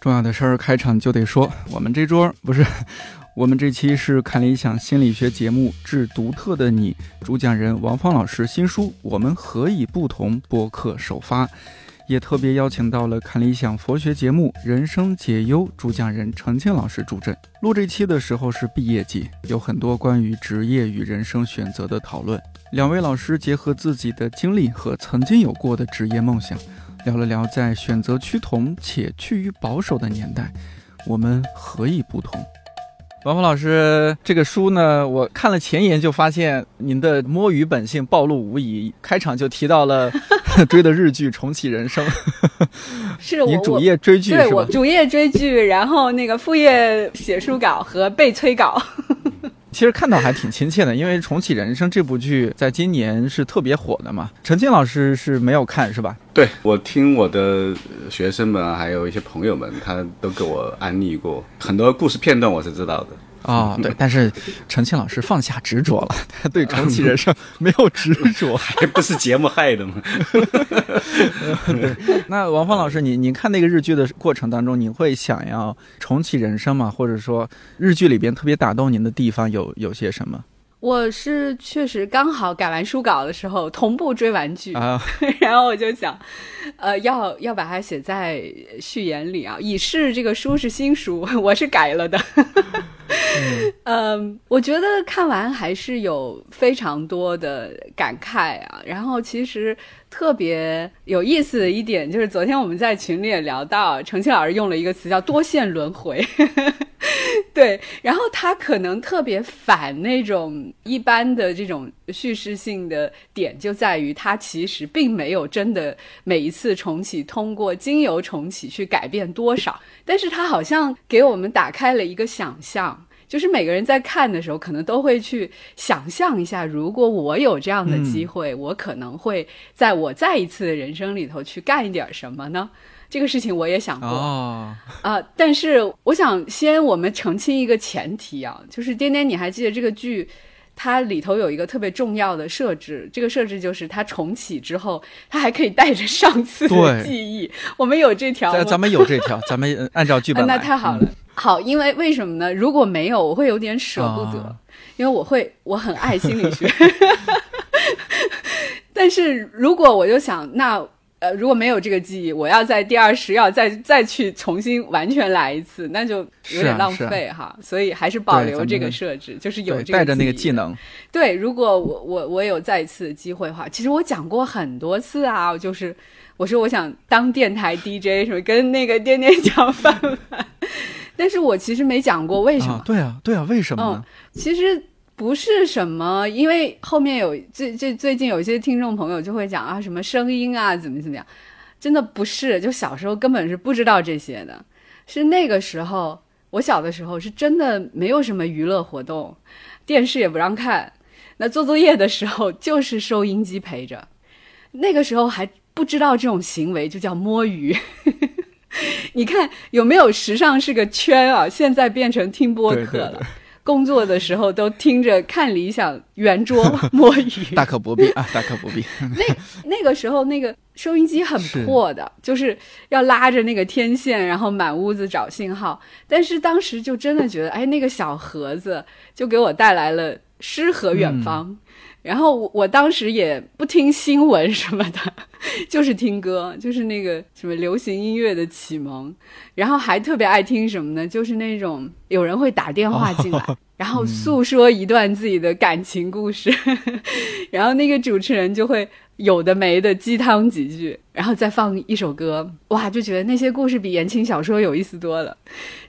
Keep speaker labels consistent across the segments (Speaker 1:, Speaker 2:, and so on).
Speaker 1: 重要的事儿开场就得说，我们这桌不是，我们这期是看理想心理学节目《致独特的你》，主讲人王芳老师新书《我们何以不同》播客首发，也特别邀请到了看理想佛学节目《人生解忧》主讲人程庆老师助阵。录这期的时候是毕业季，有很多关于职业与人生选择的讨论。两位老师结合自己的经历和曾经有过的职业梦想。聊了聊，在选择趋同且趋于保守的年代，我们何以不同？王峰老师，这个书呢，我看了前言就发现您的摸鱼本性暴露无遗。开场就提到了 追的日剧《重启人生》，
Speaker 2: 是
Speaker 1: 你主业追剧是吧？
Speaker 2: 我主业追剧，然后那个副业写书稿和被催稿。
Speaker 1: 其实看到还挺亲切的，因为《重启人生》这部剧在今年是特别火的嘛。陈静老师是没有看是吧？
Speaker 3: 对，我听我的学生们还有一些朋友们，他都给我安利过很多故事片段，我是知道的。
Speaker 1: 啊，对，但是陈庆老师放下执着了，他对重启人生 没有执着，
Speaker 3: 还不是节目害的吗？
Speaker 1: 那王芳老师，你你看那个日剧的过程当中，你会想要重启人生吗？或者说日剧里边特别打动您的地方有有些什么？
Speaker 2: 我是确实刚好改完书稿的时候同步追完剧啊，然后我就想，呃，要要把它写在序言里啊，以示这个书是新书，我是改了的。嗯，我觉得看完还是有非常多的感慨啊。然后其实特别有意思的一点就是，昨天我们在群里也聊到，程庆老师用了一个词叫多线轮回。对，然后他可能特别反那种一般的这种叙事性的点，就在于他其实并没有真的每一次重启通过经由重启去改变多少，但是他好像给我们打开了一个想象。就是每个人在看的时候，可能都会去想象一下，如果我有这样的机会，我可能会在我再一次的人生里头去干一点什么呢？这个事情我也想过。啊，但是我想先我们澄清一个前提啊，就是颠颠，你还记得这个剧，它里头有一个特别重要的设置，这个设置就是它重启之后，它还可以带着上次的记忆。我们有这条，
Speaker 1: 咱们有这条，咱们按照剧本
Speaker 2: 那太好了。好，因为为什么呢？如果没有，我会有点舍不得，因为我会我很爱心理学。但是如果我就想，那呃，如果没有这个记忆，我要在第二十要再再去重新完全来一次，那就有点浪费哈。所以还是保留这个设置，就是有
Speaker 1: 带着那个技能。
Speaker 2: 对，如果我我我有再一次机会的话，其实我讲过很多次啊，就是我说我想当电台 DJ 什么，跟那个颠颠讲饭饭。但是我其实没讲过为什么？
Speaker 1: 对啊，对啊，为什么呢？
Speaker 2: 其实不是什么，因为后面有最最最近有一些听众朋友就会讲啊，什么声音啊，怎么怎么样，真的不是，就小时候根本是不知道这些的。是那个时候，我小的时候是真的没有什么娱乐活动，电视也不让看，那做作业的时候就是收音机陪着。那个时候还不知道这种行为就叫摸鱼。你看有没有时尚是个圈啊？现在变成听播客了，工作的时候都听着看理想圆桌摸鱼，
Speaker 1: 大可不必啊，大可不必。
Speaker 2: 那那个时候那个收音机很破的，就是要拉着那个天线，然后满屋子找信号。但是当时就真的觉得，哎，那个小盒子就给我带来了诗和远方。然后我我当时也不听新闻什么的，就是听歌，就是那个什么流行音乐的启蒙。然后还特别爱听什么呢？就是那种有人会打电话进来，然后诉说一段自己的感情故事，然后那个主持人就会有的没的鸡汤几句，然后再放一首歌，哇，就觉得那些故事比言情小说有意思多了。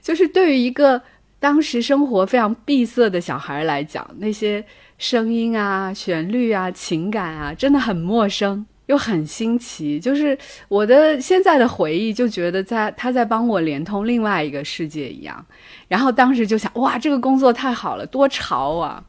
Speaker 2: 就是对于一个当时生活非常闭塞的小孩来讲，那些。声音啊，旋律啊，情感啊，真的很陌生。又很新奇。就是我的现在的回忆，就觉得在他在帮我连通另外一个世界一样。然后当时就想，哇，这个工作太好了，多潮啊！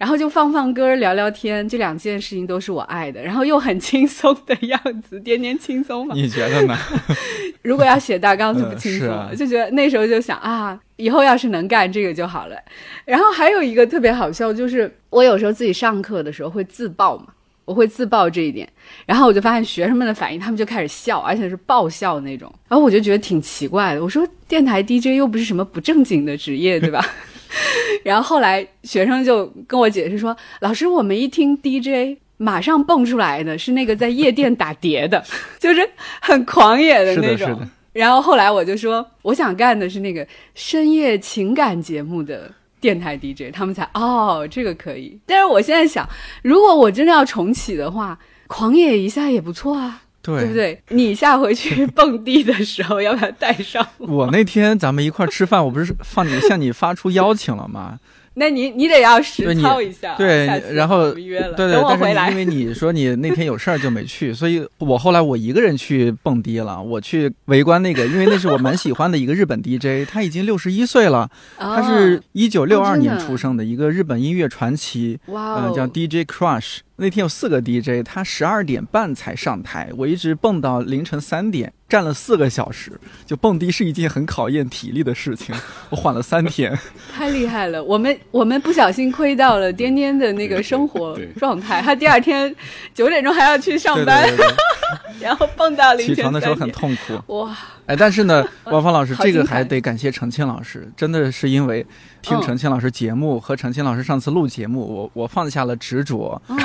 Speaker 2: 然后就放放歌、聊聊天，这两件事情都是我爱的。然后又很轻松的样子，点点轻松嘛。
Speaker 1: 你觉得呢？
Speaker 2: 如果要写大纲就不轻松了，
Speaker 1: 嗯啊
Speaker 2: 就觉得那时候就想啊，以后要是能干这个就好了。然后还有一个特别好笑，就是我有时候自己上课的时候会自爆嘛，我会自爆这一点，然后我就发现学生们的反应，他们就开始笑，而且是爆笑那种。然后我就觉得挺奇怪的，我说电台 DJ 又不是什么不正经的职业，对吧？然后后来学生就跟我解释说，老师，我们一听 DJ。马上蹦出来的是那个在夜店打碟的，就是很狂野的
Speaker 1: 是的，
Speaker 2: 那种。
Speaker 1: 是的。
Speaker 2: 然后后来我就说，我想干的是那个深夜情感节目的电台 DJ，他们才哦，这个可以。但是我现在想，如果我真的要重启的话，狂野一下也不错啊，
Speaker 1: 对
Speaker 2: 对不对？你下回去 蹦迪的时候，要不要带上我？
Speaker 1: 我那天咱们一块儿吃饭，我不是放你向你发出邀请了吗？
Speaker 2: 那你你得要
Speaker 1: 对
Speaker 2: 实
Speaker 1: 你
Speaker 2: 操一下，
Speaker 1: 对然后
Speaker 2: 约了，
Speaker 1: 对对，
Speaker 2: 等我回来
Speaker 1: 但是你因。为你说你那天有事儿就没去，所以我后来我一个人去蹦迪了，我去围观那个，因为那是我蛮喜欢的一个日本 DJ，他已经六十一岁了，他是
Speaker 2: 哦
Speaker 1: 一九六二年出生的一个日本音乐传奇，嗯、
Speaker 2: 哇哦，
Speaker 1: 叫 DJ Crush。那天有四个 DJ，他十二点半才上台，我一直蹦到凌晨三点，站了四个小时。就蹦迪是一件很考验体力的事情，我缓了三天。
Speaker 2: 太厉害了！我们我们不小心窥到了颠颠的那个生活状态，他第二天九点钟还要去上班，
Speaker 1: 对对对，
Speaker 2: 然后蹦到凌晨
Speaker 1: 起床的时候很痛苦。
Speaker 2: 哇，
Speaker 1: 哎，但是呢，王芳老师，这个还得感谢程庆老师，真的是因为听
Speaker 2: 嗯
Speaker 1: 程庆老师节目、和程庆老师上次录节目，我我放下了执着，
Speaker 2: 哦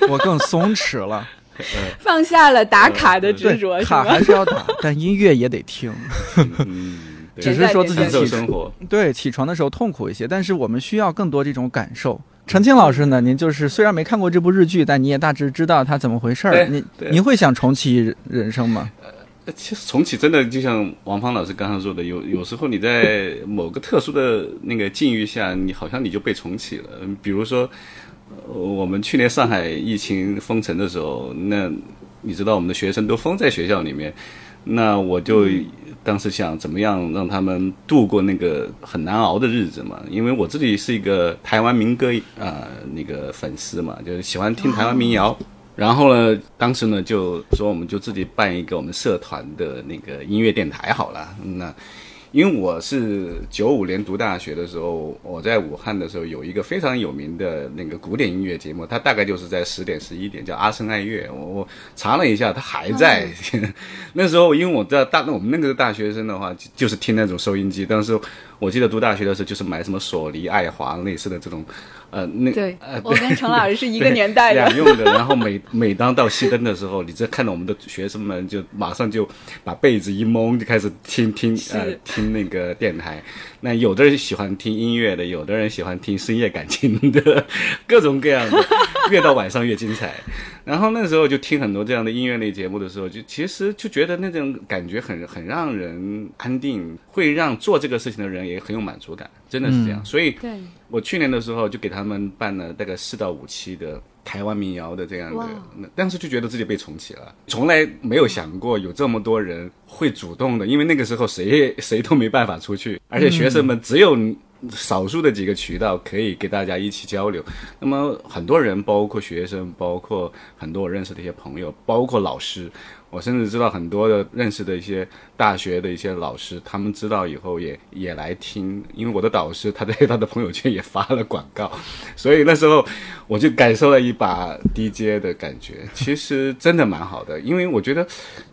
Speaker 1: 我我更松弛了。
Speaker 2: 放下了打卡的执着，，是
Speaker 1: 卡
Speaker 2: 吧？
Speaker 1: 还是要打，但音乐也得听。
Speaker 3: 嗯，
Speaker 1: 只是说自己起
Speaker 3: 生活。
Speaker 1: 对，起床的时候痛苦一些，但是我们需要更多这种感受。陈庆老师呢，您就是虽然没看过这部日剧，但你也大致知道它怎么回事儿。
Speaker 3: 您
Speaker 1: 您会想重启人生吗？
Speaker 3: 呃其实重启真的就像王芳老师刚刚说的，有有时候你在某个特殊的那个境遇下，你好像你就被重启了。嗯比如说，呃我们去年上海疫情封城的时候，那你知道我们的学生都封在学校里面，那我就当时想怎么样让他们度过那个很难熬的日子嘛。因为我自己是一个台湾民歌啊、那个粉丝嘛，就是喜欢听台湾民谣。然后呢，当时呢就说我们就自己办一个我们社团的那个音乐电台好了。那因为我是九五年读大学的时候，我在武汉的时候有一个非常有名的那个古典音乐节目，它大概就是在十点十一点，叫阿生爱乐。我我查了一下，它还在。那时候因为我在大我们那个大学生的话，就就是听那种收音机。当时我记得读大学的时候，就是买什么索尼、爱华类似的这种，呃，那
Speaker 2: 对
Speaker 3: 呃，
Speaker 2: 我跟陈老师是一个年代的
Speaker 3: 两，用的。然后每每当到熄灯的时候，你这看到我们的学生们就马上就把被子一蒙，就开始听听呃听那个电台。那有的人喜欢听音乐的，有的人喜欢听深夜感情的，各种各样的，越到晚上越精彩。然后那时候就听很多这样的音乐类节目的时候，就其实就觉得那种感觉很很让人安定，会让做这个事情的人也很有满足感，真的是这样。所以
Speaker 2: 对，
Speaker 3: 我去年的时候就给他们办了大概四到五期的台湾民谣的这样的，那但是就觉得自己被重启了，从来没有想过有这么多人会主动的，因为那个时候谁也谁都没办法出去，而且学生们只有少数的几个渠道可以给大家一起交流。那么很多人，包括学生，包括很多我认识的一些朋友，包括老师，我甚至知道很多的认识的一些大学的一些老师，他们知道以后也也来听，因为我的导师他在他的朋友圈也发了广告，所以那时候我就感受了一把 DJ 的感觉，其实真的蛮好的，因为我觉得。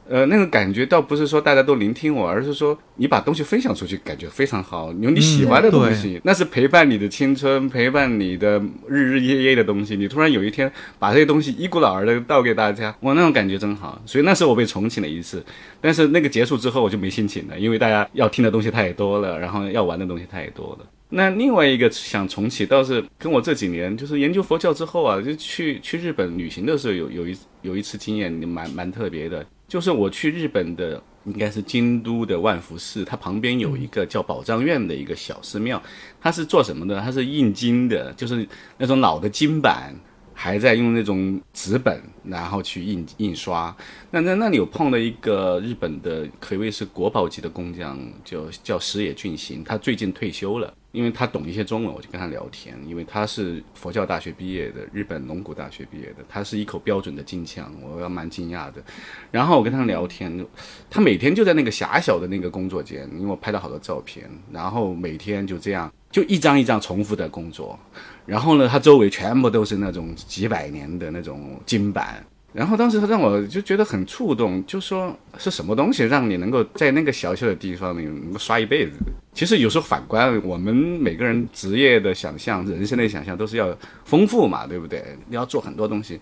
Speaker 3: 呃，那个感觉倒不是说大家都聆听我，而是说你把东西分享出去，感觉非常好。有你喜欢的东西，那是陪伴你的青春，陪伴你的日日夜夜的东西。你突然有一天把这些东西一股脑儿的倒给大家，哇，那种感觉真好。所以那时候我被重启了一次，但是那个结束之后我就没心情了，因为大家要听的东西太多了，然后要玩的东西太多了。那另外一个想重启，倒是跟我这几年就是研究佛教之后啊，就去去日本旅行的时候有有一有一次经验蛮蛮特别的，就是我去日本的应该是京都的万福寺，它旁边有一个叫宝藏院的一个小寺庙，它是做什么的？它是印经的，就是那种老的经版。还在用那种纸本，然后去印印刷。那那那里有碰到一个日本的，可谓是国宝级的工匠，叫叫石野俊行，他最近退休了。因为他懂一些中文，我就跟他聊天。因为他是佛教大学毕业的，日本龙谷大学毕业的，他是一口标准的京腔，我要蛮惊讶的。然后我跟他聊天，他每天就在那个狭小的那个工作间，因为我拍了好多照片，然后每天就这样，就一张一张重复的工作。然后呢，他周围全部都是那种几百年的那种金板。然后当时他让我就觉得很触动，就说是什么东西让你能够在那个小小的地方里能够刷一辈子？其实有时候反观我们每个人职业的想象、人生的想象都是要丰富嘛，对不对？你要做很多东西。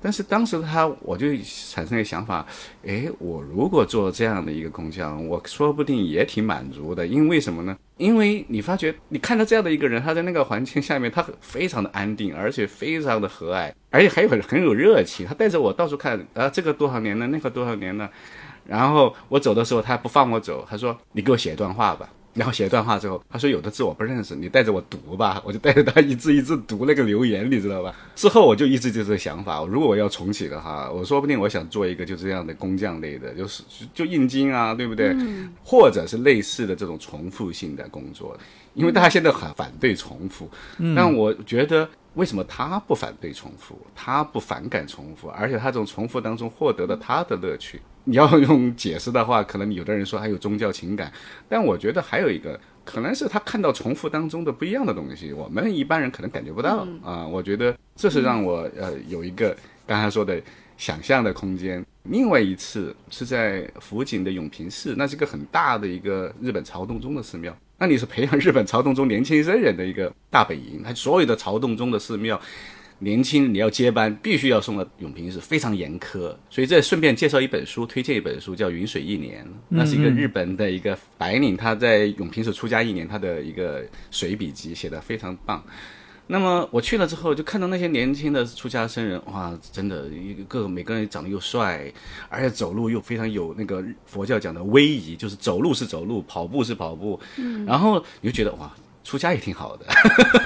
Speaker 3: 但是当时他我就产生一个想法，诶，我如果做这样的一个工匠，我说不定也挺满足的。因为什么呢？因为你发觉你看到这样的一个人，他在那个环境下面，他非常的安定，而且非常的和蔼，而且还有很很有热情。他带着我到处看，啊，这个多少年了，那个多少年了。然后我走的时候，他不放我走，他说：“你给我写一段话吧。”然后写一段话之后，他说有的字我不认识，你带着我读吧。我就带着他一字一字读那个留言，你知道吧？之后我就一直就这个想法，如果我要重启的话，我说不定我想做一个就这样的工匠类的，就是就印金啊，对不对？或者是类似的这种重复性的工作，因为大家现在很反对重复，但我觉得为什么他不反对重复，他不反感重复，而且他从重复当中获得了他的乐趣。你要用解释的话，可能有的人说还有宗教情感，但我觉得还有一个可能是他看到重复当中的不一样的东西，我们一般人可能感觉不到啊。我觉得这是让我呃有一个刚才说的想象的空间。另外一次是在福井的永平寺，那是个很大的一个日本朝洞宗的寺庙，那你是培养日本朝洞宗年轻僧人的一个大本营，它所有的朝洞宗的寺庙。年轻你要接班，必须要送到永平寺，非常严苛。所以这顺便介绍一本书，推荐一本书叫《云水一年》，那是一个日本的一个白领，他在永平寺出家一年，他的一个随笔集写的非常棒。那么我去了之后，就看到那些年轻的出家僧人，哇，真的一个每个人长得又帅，而且走路又非常有那个佛教讲的威仪，就是走路是走路，跑步是跑步，然后你就觉得哇。出家也挺好的，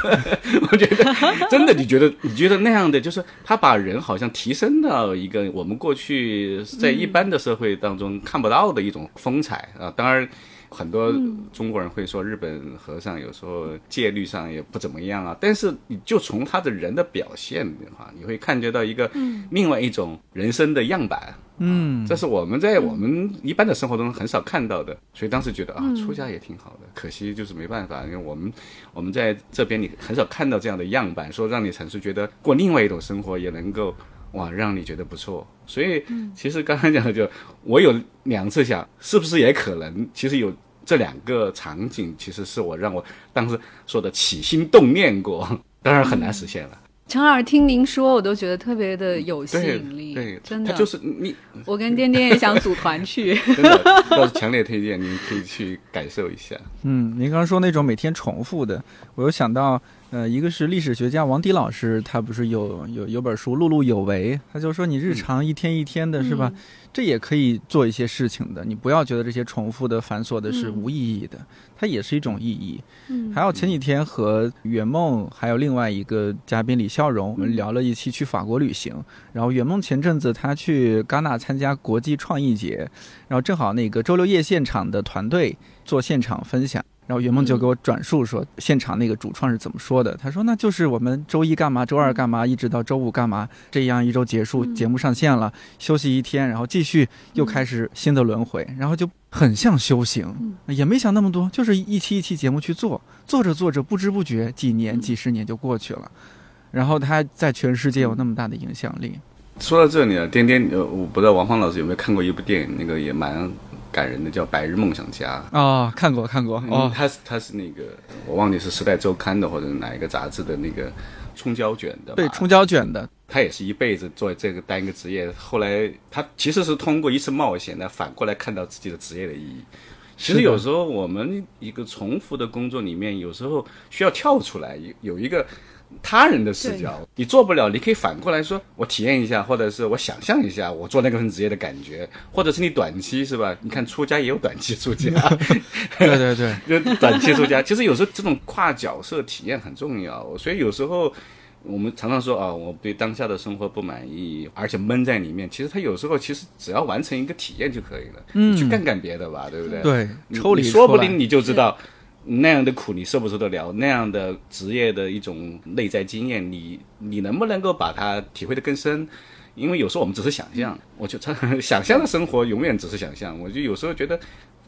Speaker 3: 我觉得真的，你觉得你觉得那样的，就是他把人好像提升到一个我们过去在一般的社会当中看不到的一种风采啊。当然，很多中国人会说日本和尚有时候戒律上也不怎么样啊。但是你就从他的人的表现的话，你会看觉到一个另外一种人生的样板。
Speaker 1: 嗯，
Speaker 3: 这是我们在我们一般的生活中很少看到的，所以当时觉得啊，出家也挺好的。可惜就是没办法，因为我们我们在这边你很少看到这样的样板，说让你产生觉得过另外一种生活也能够哇，让你觉得不错。所以其实刚才讲的就我有两次想，是不是也可能，其实有这两个场景，其实是我让我当时说的起心动念过，当然很难实现了。
Speaker 2: 陈老师，听您说，我都觉得特别的有吸引力，
Speaker 3: 对，
Speaker 2: 真的
Speaker 3: 就是你。
Speaker 2: 我跟颠颠也想组团去，
Speaker 3: 真的，都是强烈推荐，您可以去感受一下。
Speaker 1: 嗯，您刚刚说那种每天重复的，我又想到，呃，一个是历史学家王迪老师，他不是有有有本书《碌碌有为》，他就说你日常一天一天的，是吧？这也可以做一些事情的，你不要觉得这些重复的、繁琐的是无意义的，它也是一种意义。
Speaker 2: 嗯，
Speaker 1: 还有前几天和圆梦还有另外一个嘉宾李笑容，我们聊了一期去法国旅行。然后圆梦前阵子他去戛纳参加国际创意节，然后正好那个周六夜现场的团队做现场分享。然后圆梦就给我转述说，现场那个主创是怎么说的？他说：“那就是我们周一干嘛，周二干嘛，一直到周五干嘛，这样一周结束，节目上线了，休息一天，然后继续又开始新的轮回，然后就很像修行，也没想那么多，就是一期一期节目去做，做着做着，不知不觉几年、几十年就过去了。然后他在全世界有那么大的影响力。
Speaker 3: 说到这里啊，颠颠，呃，我不知道王芳老师有没有看过一部电影，那个也蛮。”感人的叫《白日梦想家》
Speaker 1: 啊，看过看过哦，
Speaker 3: 他是他是那个我忘记是《时代周刊》的或者哪一个杂志的那个冲胶卷的，
Speaker 1: 对，冲胶卷的。
Speaker 3: 他也是一辈子做这个单一个职业，后来他其实是通过一次冒险来反过来看到自己的职业的意义。其实有时候我们一个重复的工作里面，有时候需要跳出来，有有一个。他人的视角，你做不了，你可以反过来说，我体验一下，或者是我想象一下，我做那个份职业的感觉，或者是你短期是吧？你看出家也有短期出家，
Speaker 1: 对 对对，
Speaker 3: 就短期出家。其实有时候这种跨角色体验很重要，所以有时候我们常常说啊，我对当下的生活不满意，而且闷在里面。其实他有时候其实只要完成一个体验就可以了，
Speaker 1: 嗯
Speaker 3: 你去干干别的吧，对不对？
Speaker 1: 对，抽离
Speaker 3: 你说不定你就知道那样的苦你受不受得了，那样的职业的一种内在经验，你你能不能够把它体会得更深？因为有时候我们只是想象，我就常想象的生活永远只是想象。我就有时候觉得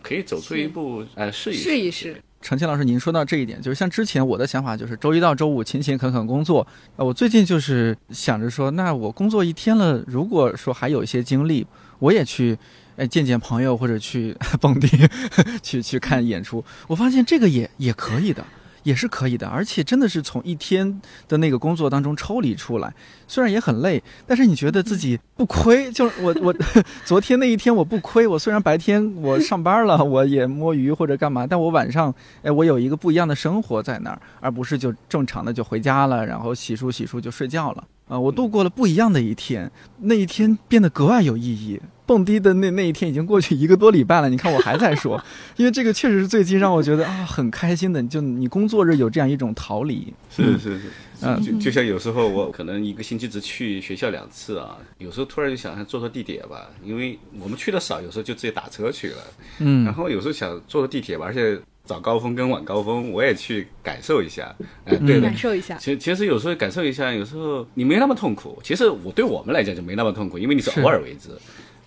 Speaker 3: 可以走出一步，呃，试一
Speaker 2: 试一试。
Speaker 1: 程倩老师，您说到这一点，就是像之前我的想法就是周一到周五勤勤恳恳工作。呃，我最近就是想着说，那我工作一天了，如果说还有一些精力，我也去，哎，见见朋友或者去 蹦迪，去去看演出。我发现这个也也可以的。也是可以的，而且真的是从一天的那个工作当中抽离出来，虽然也很累，但是你觉得自己不亏。就是我我 昨天那一天我不亏，我虽然白天我上班了，我也摸鱼或者干嘛，但我晚上哎我有一个不一样的生活在那儿，而不是就正常的就回家了，然后洗漱洗漱就睡觉了啊、我度过了不一样的一天，那一天变得格外有意义。蹦迪的那那一天已经过去一个多礼拜了，你看我还在说，因为这个确实是最近让我觉得啊很开心的，就你工作日有这样一种逃离。
Speaker 3: 是是是，
Speaker 1: 嗯
Speaker 3: 就就像有时候我可能一个星期只去学校两次啊，有时候突然就想坐坐地铁吧，因为我们去的少，有时候就直接打车去了。
Speaker 1: 嗯
Speaker 3: 然后有时候想坐坐地铁吧，而且早高峰跟晚高峰我也去感受一下。哎、对的
Speaker 2: 感。受一下。
Speaker 3: 其实其实有时候感受一下，有时候你没那么痛苦。其实我对我们来讲就没那么痛苦，因为你是
Speaker 1: 是
Speaker 3: 偶尔为之。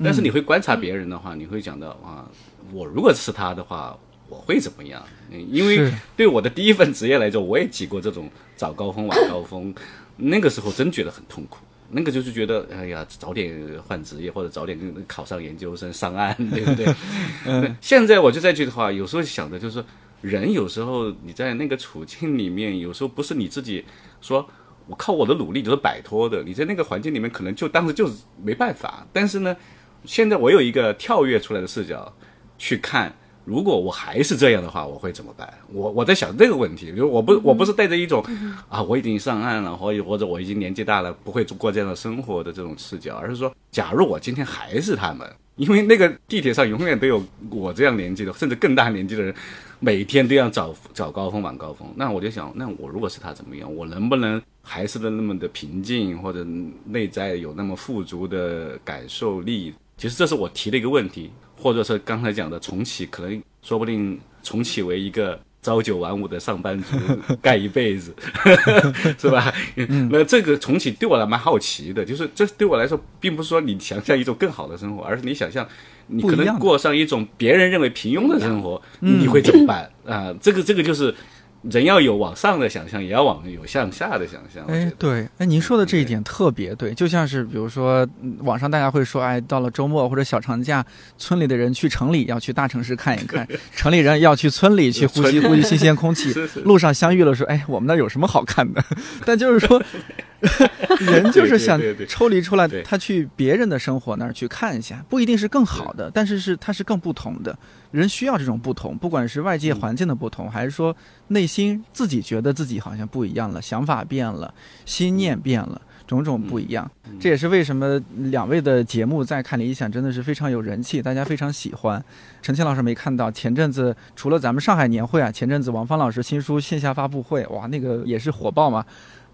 Speaker 3: 但是你会观察别人的话，你会讲到啊，我如果是他的话，我会怎么样？嗯因为对我的第一份职业来说，我也挤过这种早高峰、晚高峰，那个时候真觉得很痛苦。那个就是觉得，哎呀，早点换职业或者早点考上研究生上岸，对不对？嗯，现在我就在觉得话，有时候想的就是，人有时候你在那个处境里面，有时候不是你自己说我靠我的努力就是摆脱的，你在那个环境里面可能就当时就是没办法。但是呢，现在我有一个跳跃出来的视角去看，如果我还是这样的话，我会怎么办？我我在想这个问题，就是我不我不是带着一种啊我已经上岸了，或或者我已经年纪大了，不会过这样的生活的这种视角，而是说，假如我今天还是他们。因为那个地铁上永远都有我这样年纪的，甚至更大年纪的人，每天都要早早高峰晚高峰。那我就想，那我如果是他怎么样？我能不能还是的那么的平静，或者内在有那么富足的感受力？其实这是我提的一个问题，或者是刚才讲的重启，可能说不定重启为一个朝九晚五的上班族，干一辈子，是吧？那这个重启对我来蛮好奇的，就是这对我来说，并不是说你想象一种更好的生活，而是你想象你可能过上一种别人认为平庸的生活，你会怎么办？啊、这个这个就是人要有往上的想象，也要往有向下的想象。
Speaker 1: 哎，对，哎，您说的这一点特别对，就像是比如说，嗯网上大家会说，哎，到了周末或者小长假，村里的人去城里要去大城市看一看，城里人要去村里去呼吸呼吸新鲜空气 路上相遇了说，哎，我们那儿有什么好看的？但就是说，人就是想抽离出来，他去别人的生活那儿去看一下，不一定是更好的，但是是它是更不同的。人需要这种不同，不管是外界环境的不同，还是说内心自己觉得自己好像不一样了，想法变了，心念变了。种种不一样，这也是为什么两位的节目在看理想真的是非常有人气，大家非常喜欢。陈倩老师没看到，前阵子除了咱们上海年会啊，前阵子王芳老师新书线下发布会，哇，那个也是火爆嘛。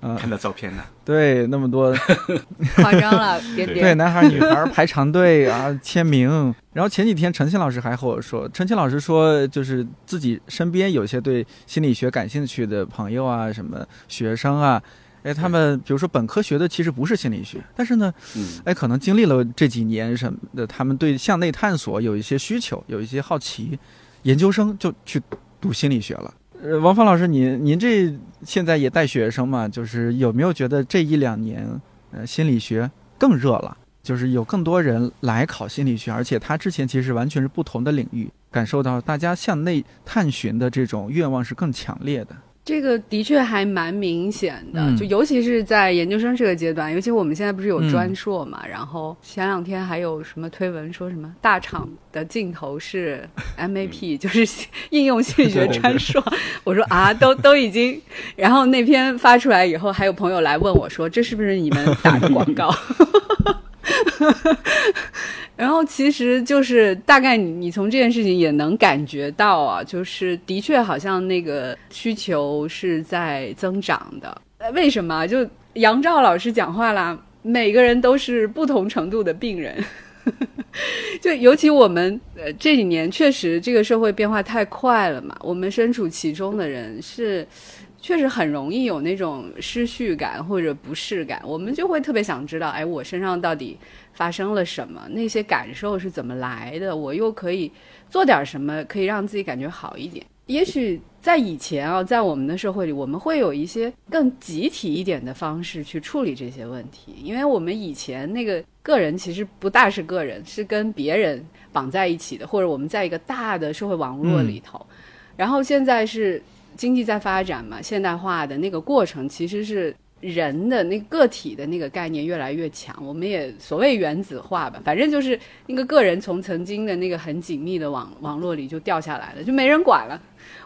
Speaker 1: 嗯、
Speaker 3: 看到照片了，
Speaker 1: 对，那么多
Speaker 2: 夸张了，点
Speaker 1: 对。男孩女孩排长队 啊签名。然后前几天陈倩老师还和我说，陈倩老师说就是自己身边有些对心理学感兴趣的朋友啊，什么学生啊。哎，他们比如说本科学的其实不是心理学，但是呢，
Speaker 3: 嗯，
Speaker 1: 哎，可能经历了这几年什么的，他们对向内探索有一些需求，有一些好奇，研究生就去读心理学了。呃，王芳老师，您您这现在也带学生嘛，就是有没有觉得这一两年，呃，心理学更热了？就是有更多人来考心理学，而且他之前其实完全是不同的领域，感受到大家向内探寻的这种愿望是更强烈的。
Speaker 2: 这个的确还蛮明显的，
Speaker 1: 嗯
Speaker 2: 就尤其是在研究生这个阶段，尤其我们现在不是有
Speaker 1: 嗯
Speaker 2: 专硕嘛，然后前两天还有什么推文说什么大厂的尽头是 MAP，、就是应用心理学专硕。我说啊，都都已经，然后那篇发出来以后，还有朋友来问我说，这是不是你们打的广告？然后其实就是大概你你从这件事情也能感觉到啊，就是的确好像那个需求是在增长的。为什么？就杨照老师讲话啦，每个人都是不同程度的病人。就尤其我们呃这几年确实这个社会变化太快了嘛，我们身处其中的人是确实很容易有那种失序感或者不适感，我们就会特别想知道，哎，我身上到底发生了什么？那些感受是怎么来的？我又可以做点什么，可以让自己感觉好一点？也许在以前啊，在我们的社会里，我们会有一些更集体一点的方式去处理这些问题，因为我们以前那个个人其实不大是个人，是跟别人绑在一起的，或者我们在一个大的社会网络里头。然后现在是经济在发展嘛，现代化的那个过程其实是人的那个体的那个概念越来越强，我们也所谓原子化吧，反正就是那个个人从曾经的那个很紧密的网网络里就掉下来了，就没人管了。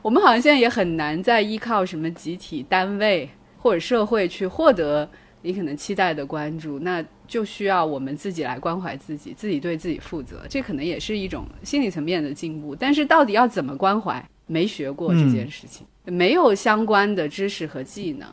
Speaker 2: 我们好像现在也很难再依靠什么集体单位或者社会去获得你可能期待的关注，那就需要我们自己来关怀自己，自己对自己负责。这可能也是一种心理层面的进步。但是到底要怎么关怀，没学过这件事情，没有相关的知识和技能。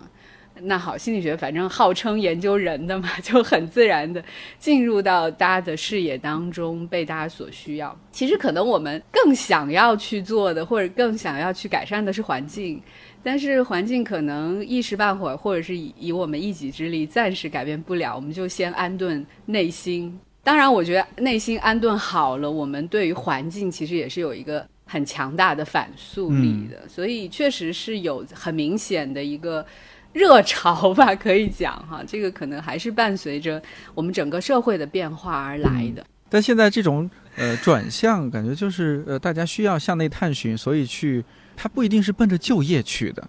Speaker 2: 那好，心理学反正号称研究人的嘛，就很自然的进入到大家的视野当中，被大家所需要。其实可能我们更想要去做的，或者更想要去改善的是环境，但是环境可能一时半会儿，或者是以以我们一己之力暂时改变不了，我们就先安顿内心。当然，我觉得内心安顿好了，我们对于环境其实也是有一个很强大的反诉力的，所以确实是有很明显的一个。热潮吧，可以讲哈，这个可能还是伴随着我们整个社会的变化而来的。
Speaker 1: 但现在这种呃转向，感觉就是呃大家需要向内探寻，所以去，他不一定是奔着就业去的。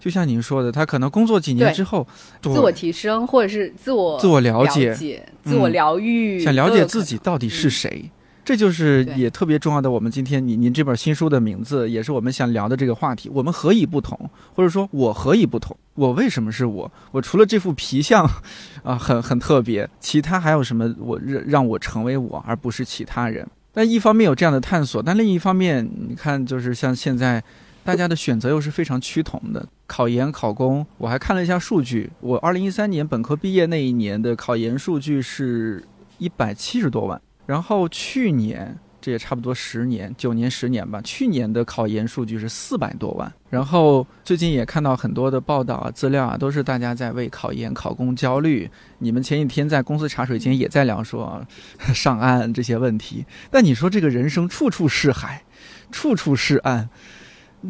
Speaker 1: 就像您说的，他可能工作几年之后，
Speaker 2: 自我提升或者是自我
Speaker 1: 自我了
Speaker 2: 解、自我疗愈，
Speaker 1: 想了解自己到底是谁。这就是也特别重要的。我们今天您您这本新书的名字，也是我们想聊的这个话题。我们何以不同，或者说我何以不同？我为什么是我？我除了这副皮相，啊，很很特别，其他还有什么？我让让我成为我，而不是其他人。但一方面有这样的探索，但另一方面，你看，就是像现在，大家的选择又是非常趋同的。考研考公，我还看了一下数据，我二零一三年本科毕业那一年的考研数据是一百七十多万。然后去年，这也差不多十年、九年、十年吧。去年的考研数据是四百多万。然后最近也看到很多的报道啊、资料啊，都是大家在为考研考公焦虑。你们前几天在公司茶水间也在聊说 上岸这些问题。但你说这个人生处处是海，处处是岸，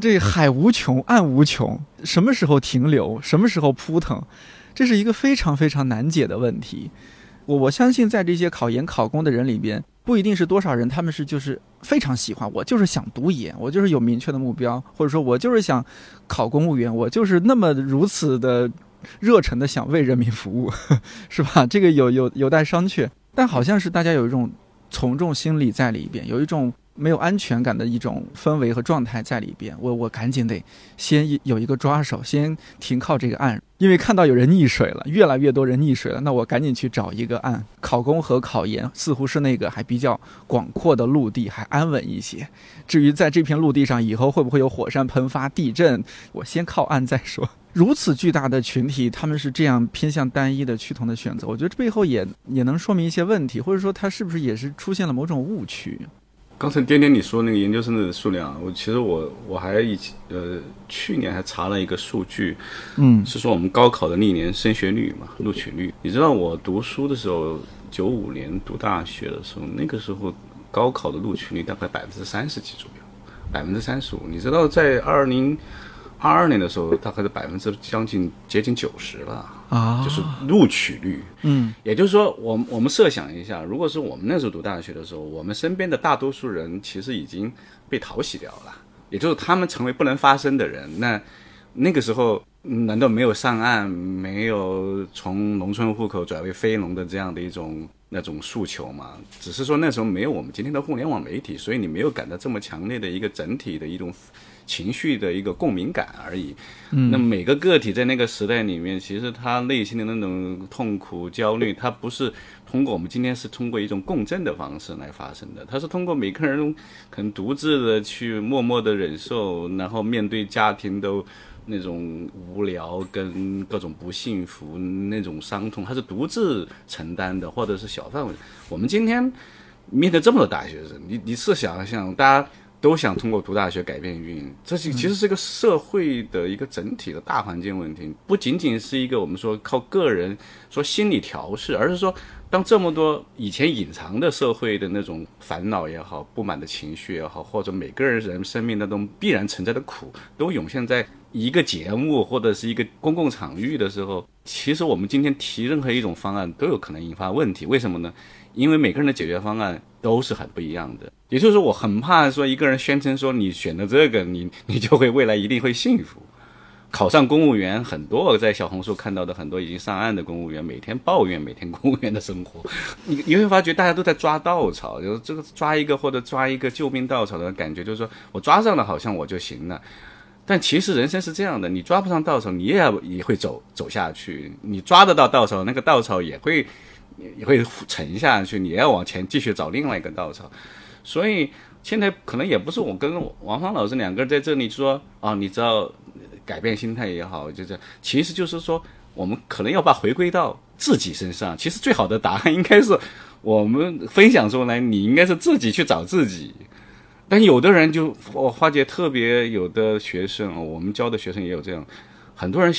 Speaker 1: 这海无穷，岸无穷，什么时候停留？什么时候扑腾？这是一个非常非常难解的问题。我我相信，在这些考研考公的人里边，不一定是多少人，他们是就是非常喜欢我，就是想读研，我就是有明确的目标，或者说我就是想考公务员，我就是那么如此的热忱的想为人民服务，是吧？这个有有有待商榷，但好像是大家有一种从众心理在里边，有一种。没有安全感的一种氛围和状态在里边，我我赶紧得先有一个抓手，先停靠这个岸，因为看到有人溺水了，越来越多人溺水了，那我赶紧去找一个岸。考公和考研似乎是那个还比较广阔的陆地，还安稳一些。至于在这片陆地上以后会不会有火山喷发、地震，我先靠岸再说。如此巨大的群体，他们是这样偏向单一的趋同的选择，我觉得这背后也也能说明一些问题，或者说它是不是也是出现了某种误区？
Speaker 3: 刚才颠颠你说那个研究生的数量，我其实我我还以前呃去年还查了一个数据，
Speaker 1: 嗯，
Speaker 3: 是说我们高考的历年升学率嘛，录取率。你知道我读书的时候，九五年读大学的时候，那个时候高考的录取率大概百分之三十几左右，百分之三十五。你知道在二零二二年的时候，大概是百分之将近接近九十了。
Speaker 1: 啊，
Speaker 3: 就是录取率，
Speaker 1: 嗯，
Speaker 3: 也就是说，我我们设想一下，如果是我们那时候读大学的时候，我们身边的大多数人其实已经被淘洗掉了，也就是他们成为不能发声的人。那那个时候，难道没有上岸，没有从农村户口转为非农的这样的一种那种诉求吗？只是说那时候没有我们今天的互联网媒体，所以你没有感到这么强烈的一个整体的一种。情绪的一个共鸣感而已。
Speaker 1: 嗯，
Speaker 3: 那每个个体在那个时代里面，其实他内心的那种痛苦、焦虑，他不是通过我们今天是通过一种共振的方式来发生的，他是通过每个人可能独自的去默默的忍受，然后面对家庭的那种无聊跟各种不幸福那种伤痛，他是独自承担的，或者是小范围。我们今天面对这么多大学生，你你试想想，大家都想通过读大学改变命运，这是其实是一个社会的一个整体的大环境问题，不仅仅是一个我们说靠个人说心理调试，而是说。当这么多以前隐藏的社会的那种烦恼也好、不满的情绪也好，或者每个人人生命当中必然存在的苦，都涌现在一个节目或者是一个公共场域的时候，其实我们今天提任何一种方案都有可能引发问题。为什么呢？因为每个人的解决方案都是很不一样的。也就是说，我很怕说一个人宣称说你选的这个，你你就会未来一定会幸福。考上公务员，很多在小红书看到的很多已经上岸的公务员，每天抱怨每天公务员的生活，你你会发觉大家都在抓稻草，就是这个抓一个或者抓一个救命稻草的感觉，就是说我抓上了好像我就行了，但其实人生是这样的，你抓不上稻草，你也要也会走走下去，你抓得到稻草，那个稻草也会也会沉下去，你要往前继续找另外一个稻草，所以现在可能也不是我跟王芳老师两个人在这里说啊，你知道。改变心态也好，就这样其实就是说，我们可能要把回归到自己身上。其实最好的答案应该是我们分享出来，你应该是自己去找自己。但有的人就我发觉特别有的学生，我们教的学生也有这样，很多人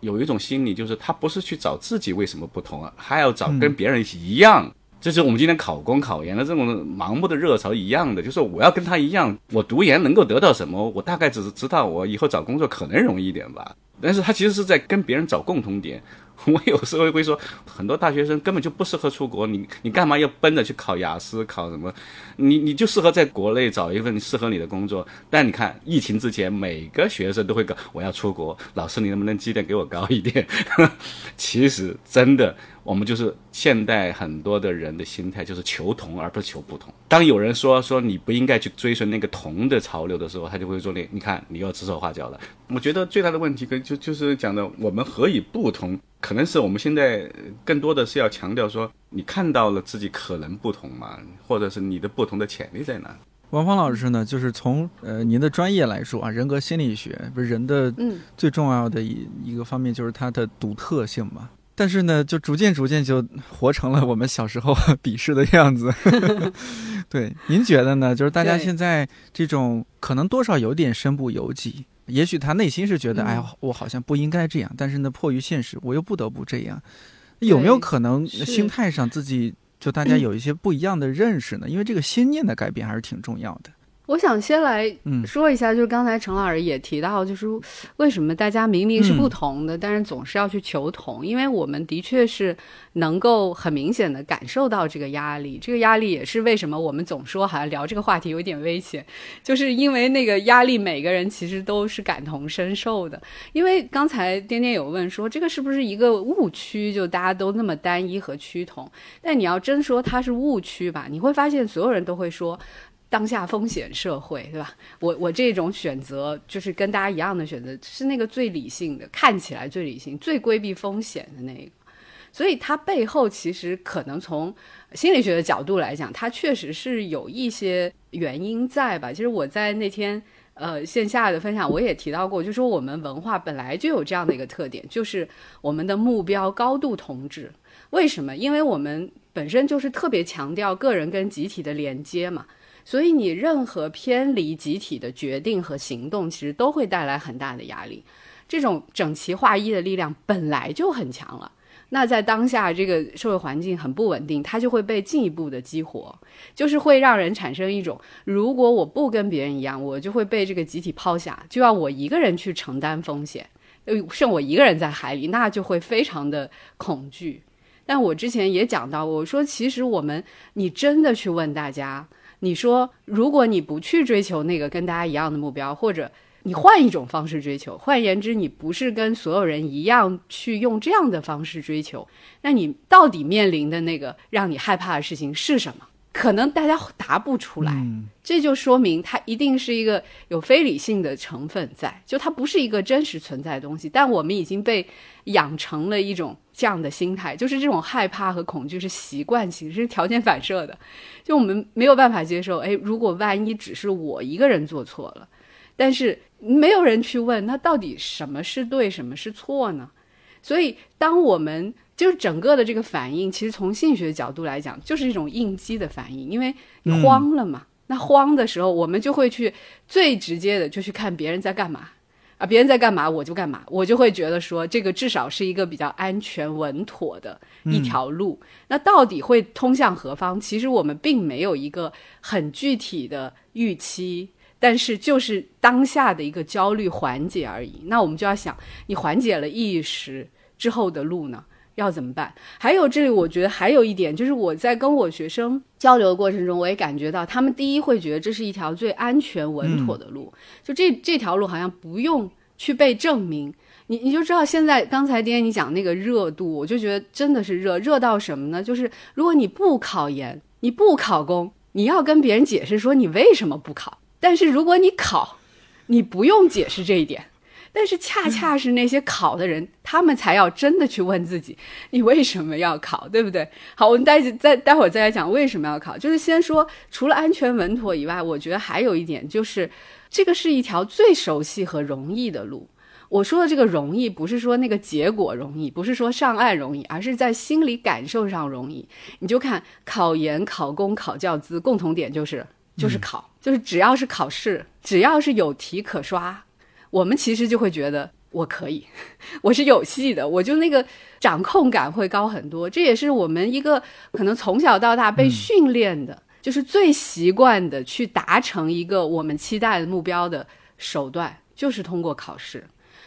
Speaker 3: 有一种心理，就是他不是去找自己为什么不同啊，还要找跟别人一样。这是我们今天考公考研的这种盲目的热潮一样的，就是我要跟他一样，我读研能够得到什么？我大概只是知道我以后找工作可能容易一点吧。但是他其实是在跟别人找共同点。我有时候会说，很多大学生根本就不适合出国，你你干嘛要奔着去考雅思考什么？你你就适合在国内找一份适合你的工作。但你看，疫情之前，每个学生都会搞我要出国，老师你能不能绩点给我高一点？其实真的。我们就是现代很多的人的心态，就是求同而不是求不同。当有人说说你不应该去追随那个同的潮流的时候，他就会说你你看你要指手画脚了。我觉得最大的问题跟就就是讲的我们何以不同，可能是我们现在更多的是要强调说你看到了自己可能不同嘛，或者是你的不同的潜力在哪。
Speaker 1: 王芳老师呢，就是从呃您的专业来说啊，人格心理学不是人的最重要的一一个方面，就是它的独特性嘛。但是呢，就逐渐逐渐就活成了我们小时候鄙视的样子。对，您觉得呢？就是大家现在这种可能多少有点身不由己，也许他内心是觉得，哎，我好像不应该这样，但是呢，迫于现实，我又不得不这样。有没有可能心态上自己就大家有一些不一样的认识呢？因为这个心念的改变还是挺重要的。
Speaker 2: 我想先来说一下，就是刚才陈老师也提到，就是为什么大家明明是不同的，但是总是要去求同？因为我们的确是能够很明显的感受到这个压力，这个压力也是为什么我们总说好像聊这个话题有点危险，就是因为那个压力，每个人其实都是感同身受的。因为刚才颠颠有问说，这个是不是一个误区？就大家都那么单一和趋同？但你要真说它是误区吧，你会发现所有人都会说。当下风险社会，对吧？我我这种选择就是跟大家一样的选择，是那个最理性的，看起来最理性、最规避风险的那个。所以它背后其实可能从心理学的角度来讲，它确实是有一些原因在吧？其实我在那天呃线下的分享我也提到过，就说我们文化本来就有这样的一个特点，就是我们的目标高度同质。为什么？因为我们本身就是特别强调个人跟集体的连接嘛。所以，你任何偏离集体的决定和行动，其实都会带来很大的压力。这种整齐划一的力量本来就很强了，那在当下这个社会环境很不稳定，它就会被进一步的激活，就是会让人产生一种：如果我不跟别人一样，我就会被这个集体抛下，就要我一个人去承担风险，剩我一个人在海里，那就会非常的恐惧。但我之前也讲到，我说其实我们，你真的去问大家。你说，如果你不去追求那个跟大家一样的目标，或者你换一种方式追求，换言之，你不是跟所有人一样去用这样的方式追求，那你到底面临的那个让你害怕的事情是什么？可能大家答不出来，这就说明它一定是一个有非理性的成分在，就它不是一个真实存在的东西。但我们已经被养成了一种这样的心态，就是这种害怕和恐惧是习惯性，是条件反射的。就我们没有办法接受，哎，如果万一只是我一个人做错了，但是没有人去问，那到底什么是对，什么是错呢？所以，当我们就是整个的这个反应，其实从心理学角度来讲，就是一种应激的反应，因为你慌了嘛。那慌的时候，我们就会去最直接的就去看别人在干嘛啊，别人在干嘛我就干嘛，我就会觉得说这个至少是一个比较安全稳妥的一条路。那到底会通向何方？其实我们并没有一个很具体的预期，但是就是当下的一个焦虑缓解而已。那我们就要想，你缓解了一时之后的路呢？要怎么办？还有这里，我觉得还有一点，就是我在跟我学生交流的过程中，我也感觉到，他们第一会觉得这是一条最安全稳妥的路，就这这条路好像不用去被证明。你你就知道，现在刚才爹你讲那个热度，我就觉得真的是热，热到什么呢？就是如果你不考研，你不考公，你要跟别人解释说你为什么不考；但是如果你考，你不用解释这一点。但是恰恰是那些考的人，他们才要真的去问自己，你为什么要考，对不对？好，我们待再待会儿再来讲为什么要考。就是先说，除了安全稳妥以外，我觉得还有一点就是，这个是一条最熟悉和容易的路。我说的这个容易，不是说那个结果容易，不是说上岸容易，而是在心理感受上容易。你就看考研、考公、考教资，共同点就是就是考，就是只要是考试，只要是有题可刷。我们其实就会觉得我可以，我是有戏的，我就那个掌控感会高很多。这也是我们一个可能从小到大被训练的，就是最习惯的去达成一个我们期待的目标的手段，就是通过考试。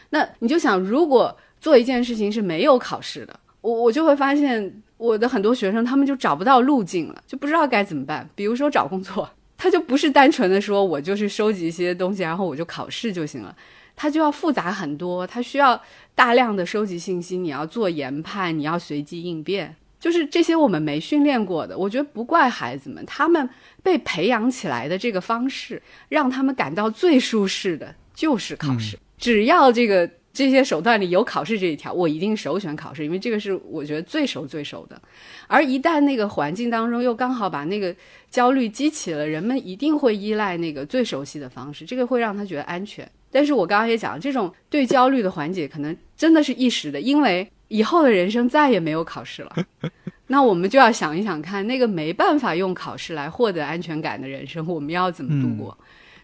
Speaker 2: 那你就想，如果做一件事情是没有考试的，我我就会发现我的很多学生他们就找不到路径了，就不知道该怎么办。比如说找工作。他就不是单纯的说，我就是收集一些东西，然后我就考试就行了。他就要复杂很多，他需要大量的收集信息，你要做研判，你要随机应变，就是这些我们没训练过的。我觉得不怪孩子们，他们被培养起来的这个方式，让他们感到最舒适的就是考试。只要这个。这些手段里有考试这一条，我一定首选考试，因为这个是我觉得最熟最熟的。而一旦那个环境当中又刚好把那个焦虑激起了，人们一定会依赖那个最熟悉的方式，这个会让他觉得安全。但是我刚刚也讲，这种对焦虑的缓解可能真的是一时的，因为以后的人生再也没有考试了。那我们就要想一想看，那个没办法用考试来获得安全感的人生，我们要怎么度过？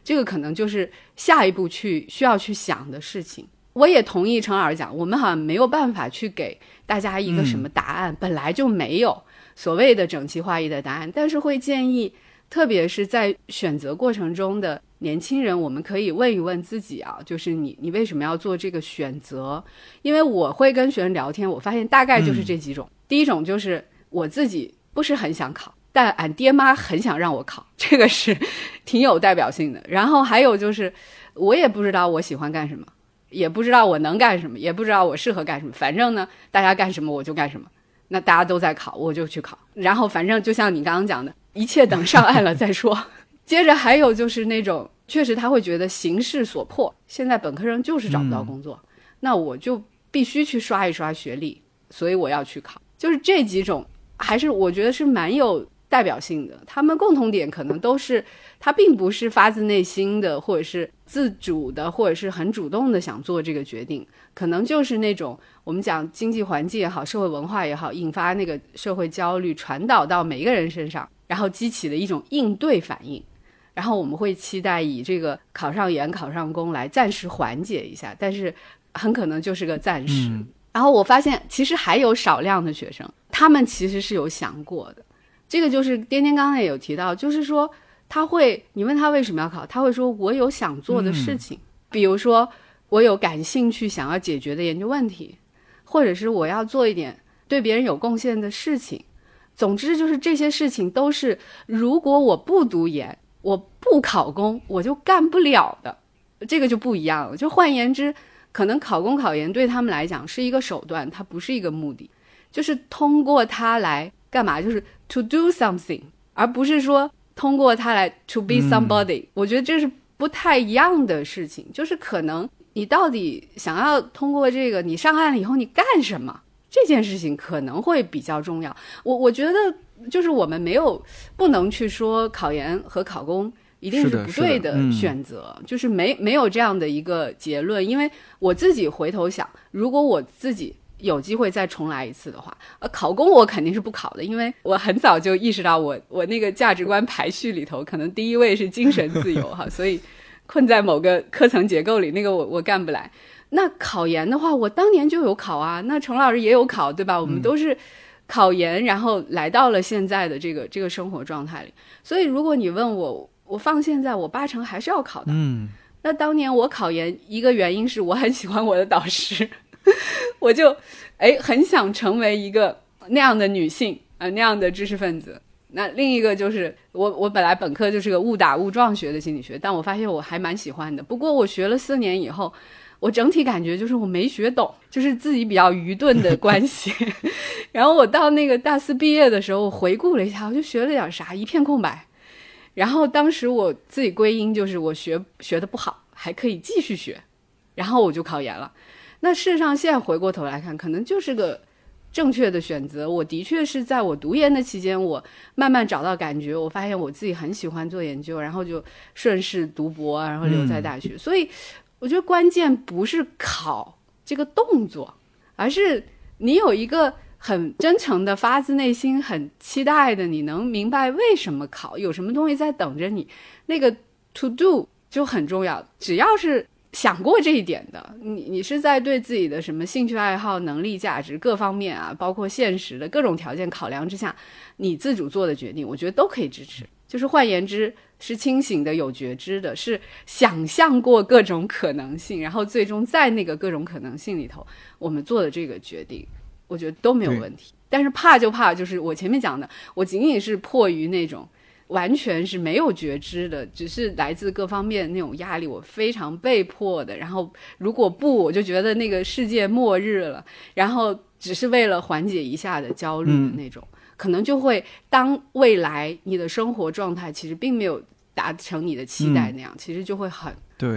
Speaker 2: 这个可能就是下一步去需要去想的事情。我也同意陈老师讲，我们好像没有办法去给大家一个什么答案，本来就没有所谓的整齐划一的答案。但是会建议，特别是在选择过程中的年轻人，我们可以问一问自己啊，就是你你为什么要做这个选择？因为我会跟学生聊天，我发现大概就是这几种。第一种就是我自己不是很想考，但俺爹妈很想让我考，这个是 挺有代表性的。然后还有就是我也不知道我喜欢干什么。也不知道我能干什么，也不知道我适合干什么。反正呢，大家干什么我就干什么。那大家都在考，我就去考。然后反正就像你刚刚讲的，一切等上岸了再说。接着还有就是那种，确实他会觉得形势所迫，现在本科生就是找不到工作，那我就必须去刷一刷学历，所以我要去考。就是这几种，还是我觉得是蛮有代表性的。他们共同点可能都是。他并不是发自内心的，或者是自主的，或者是很主动的想做这个决定，可能就是那种我们讲经济环境也好，社会文化也好，引发那个社会焦虑传导到每一个人身上，然后激起的一种应对反应，然后我们会期待以这个考上研、考上公来暂时缓解一下，但是很可能就是个暂时。然后我发现其实还有少量的学生，他们其实是有想过的，这个就是颠颠刚才也有提到，就是说。他会，你问他为什么要考，他会说：“我有想做的事情，比如说我有感兴趣想要解决的研究问题，或者是我要做一点对别人有贡献的事情。总之，就是这些事情都是如果我不读研，我不考公，我就干不了的。这个就不一样了。就换言之，可能考公考研对他们来讲是一个手段，它不是一个目的，就是通过它来干嘛？就是 to do something，而不是说。”通过它来 to be somebody，我觉得这是不太一样的事情。就是可能你到底想要通过这个，你上岸了以后你干什么这件事情可能会比较重要。我我觉得就是我们没有不能去说考研和考公一定
Speaker 1: 是
Speaker 2: 不对
Speaker 1: 的嗯
Speaker 2: 选择，就是没没有这样的一个结论。因为我自己回头想，如果我自己有机会再重来一次的话，呃，考公我肯定是不考的，因为我很早就意识到我 我那个价值观排序里头，可能第一位是精神自由哈，所以困在某个科层结构里，那个我我干不来。那考研的话，我当年就有考啊，那程老师也有考，对吧？我们都是考研，然后来到了现在的这个这个生活状态里。所以，如果你问我，我放现在，我八成还是要考的。
Speaker 1: 嗯，
Speaker 2: 那当年我考研，一个原因是我很喜欢我的导师，我就哎很想成为一个那样的女性啊、呃那样的知识分子。那另一个就是我我本来本科就是个误打误撞学的心理学，但我发现我还蛮喜欢的。不过我学了四年以后，我整体感觉就是我没学懂，就是自己比较愚钝的 关系。然后我到那个大四毕业的时候，我回顾了一下，我就学了点啥，一片空白。然后当时我自己归因就是我学学的不好，还可以继续学，然后我就考研了。那事实上现在回过头来看，可能就是个正确的选择。我的确是在我读研的期间，我慢慢找到感觉，我发现我自己很喜欢做研究，然后就顺势读博，然后留在大学。所以我觉得关键不是考这个动作，而是你有一个很真诚的、发自内心很期待的，你能明白为什么考，有什么东西在等着你，那个 to do 就很重要。只要是想过这一点的，你你是在对自己的什么兴趣爱好、能力、价值各方面啊，包括现实的各种条件考量之下，你自主做的决定，我觉得都可以支持。就是换言之，是清醒的、有觉知的，是想象过各种可能性，然后最终在那个各种可能性里头，我们做的这个决定，我觉得都没有问题。但是怕就怕，就是我前面讲的，我仅仅是迫于那种完全是没有觉知的，只是来自各方面那种压力，我非常被迫的。然后如果不，我就觉得那个世界末日了。然后只是为了缓解一下的焦虑的那种，可能就会当未来你的生活状态其实并没有达成你的期待那样，其实就会很，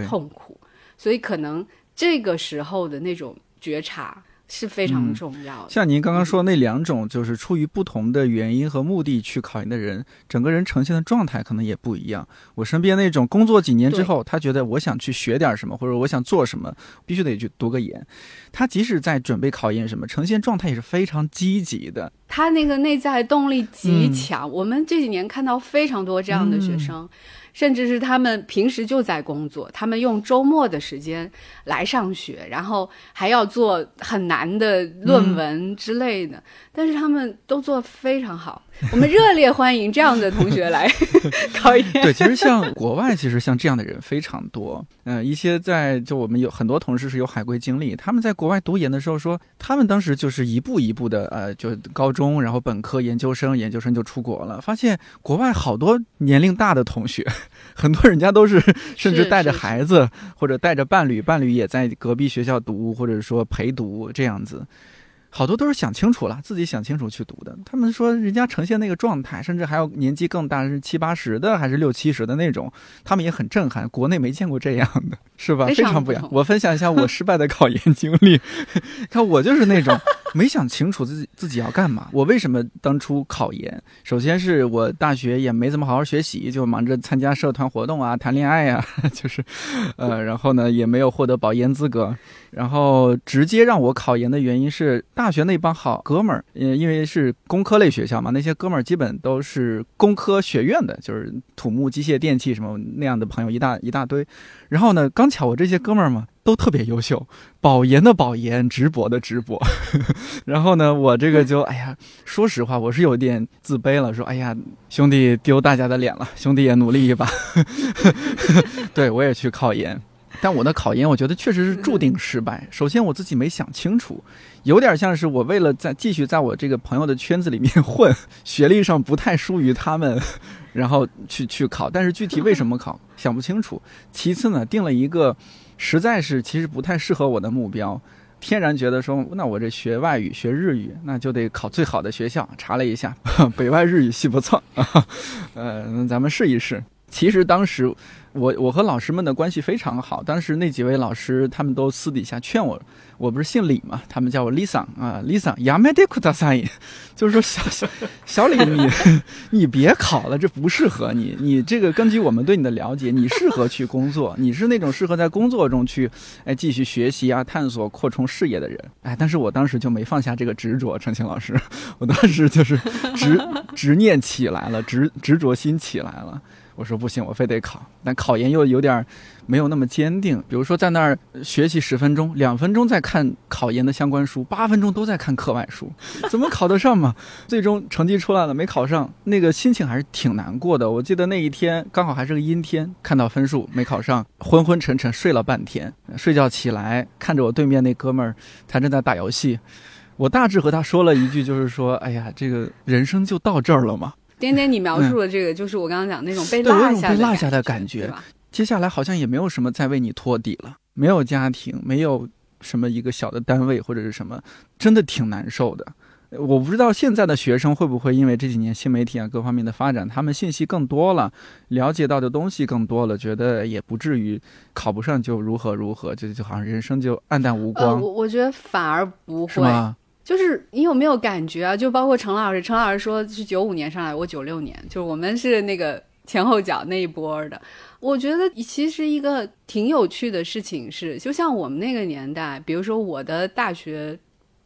Speaker 2: 痛苦。所以可能这个时候的那种觉察是非常
Speaker 1: 嗯
Speaker 2: 重要的。
Speaker 1: 像您刚刚说的那两种，就是出于不同的原因和目的去考研的人，整个人呈现的状态可能也不一样。我身边那种工作几年之后，他觉得我想去学点什么，或者我想做什么，必须得去读个研。他即使在准备考研什么，呈现状态也是非常积极的。
Speaker 2: 他那个内在动力极
Speaker 1: 嗯
Speaker 2: 强。我们这几年看到非常多这样的学生，甚至是他们平时就在工作，他们用周末的时间来上学，然后还要做很难的论文之类的，但是他们都做得非常好。我们热烈欢迎这样的同学来 考研。
Speaker 1: 对，其实像国外，其实像这样的人非常多。嗯、一些在就我们有很多同事是有海归经历，他们在国外读研的时候说，他们当时就是一步一步的，呃，就高中，然后本科、研究生，研究生就出国了，发现国外好多年龄大的同学，很多人家都是甚至带着孩子或者带着伴侣，伴侣也在隔壁学校读，或者说陪读这样子。好多都是想清楚了，自己想清楚去读的。他们说人家呈现那个状态，甚至还有年纪更大，是七八十的，还是六七十的那种，他们也很震撼。国内没见过这样的，是吧？
Speaker 2: 非
Speaker 1: 非常不一样。我分享一下我失败的考研经历。看我就是那种 没想清楚自己自己要干嘛。我为什么当初考研？首先是我大学也没怎么好好学习，就忙着参加社团活动啊、谈恋爱呀、就是，呃，然后呢也没有获得保研资格。然后直接让我考研的原因是大学那帮好哥们儿，因为是工科类学校嘛，那些哥们儿基本都是工科学院的，就是土木、机械、电气什么那样的朋友一大一大堆。然后呢，刚巧我这些哥们儿嘛都特别优秀，保研的保研，直博的直博。然后呢，我这个就哎呀，说实话，我是有点自卑了，说哎呀，兄弟丢大家的脸了，兄弟也努力一把。对我也去考研。但我的考研，我觉得确实是注定失败。首先，我自己没想清楚，有点像是我为了在继续在我这个朋友的圈子里面混，学历上不太输于他们，然后去去考。但是具体为什么考，想不清楚。其次呢，定了一个实在是其实不太适合我的目标，天然觉得说，那我这学外语、学日语，那就得考最好的学校。查了一下，北外日语系不错，呃，咱们试一试。其实当时。我我和老师们的关系非常好，当时那几位老师他们都私底下劝我，我不是姓李嘛，他们叫我李桑啊，李桑亚美德库达萨伊，就是说小小小李你你别考了，这不适合你，你这个根据我们对你的了解，你适合去工作，你是那种适合在工作中去哎继续学习啊、探索、扩充视野的人，哎，但是我当时就没放下这个执着，陈清老师，我当时就是执执念起来了，执执着心起来了。我说不行，我非得考，但考研又有点没有那么坚定。比如说在那儿学习十分钟，两分钟在看考研的相关书，八分钟都在看课外书，怎么考得上嘛？最终成绩出来了，没考上，那个心情还是挺难过的。我记得那一天刚好还是个阴天，看到分数没考上，昏昏沉沉睡了半天，睡觉起来看着我对面那哥们儿，他正在打游戏，我大致和他说了一句，就是说，哎呀，这个人生就到这儿了嘛。
Speaker 2: 点点，你描述的这个就是我刚刚讲那种被
Speaker 1: 落
Speaker 2: 下、
Speaker 1: 被落下
Speaker 2: 的
Speaker 1: 感觉，
Speaker 2: 吧？
Speaker 1: 接下来好像也没有什么再为你托底了，没有家庭，没有什么一个小的单位或者是什么，真的挺难受的。我不知道现在的学生会不会因为这几年新媒体啊各方面的发展，他们信息更多了，了解到的东西更多了，觉得也不至于考不上就如何如何，就就好像人生就黯淡无光。
Speaker 2: 我我觉得反而不会。就是你有没有感觉啊？就包括陈老师，陈老师说是九五年上来，我九六年，就是我们是那个前后脚那一波的。我觉得其实一个挺有趣的事情是，就像我们那个年代，比如说我的大学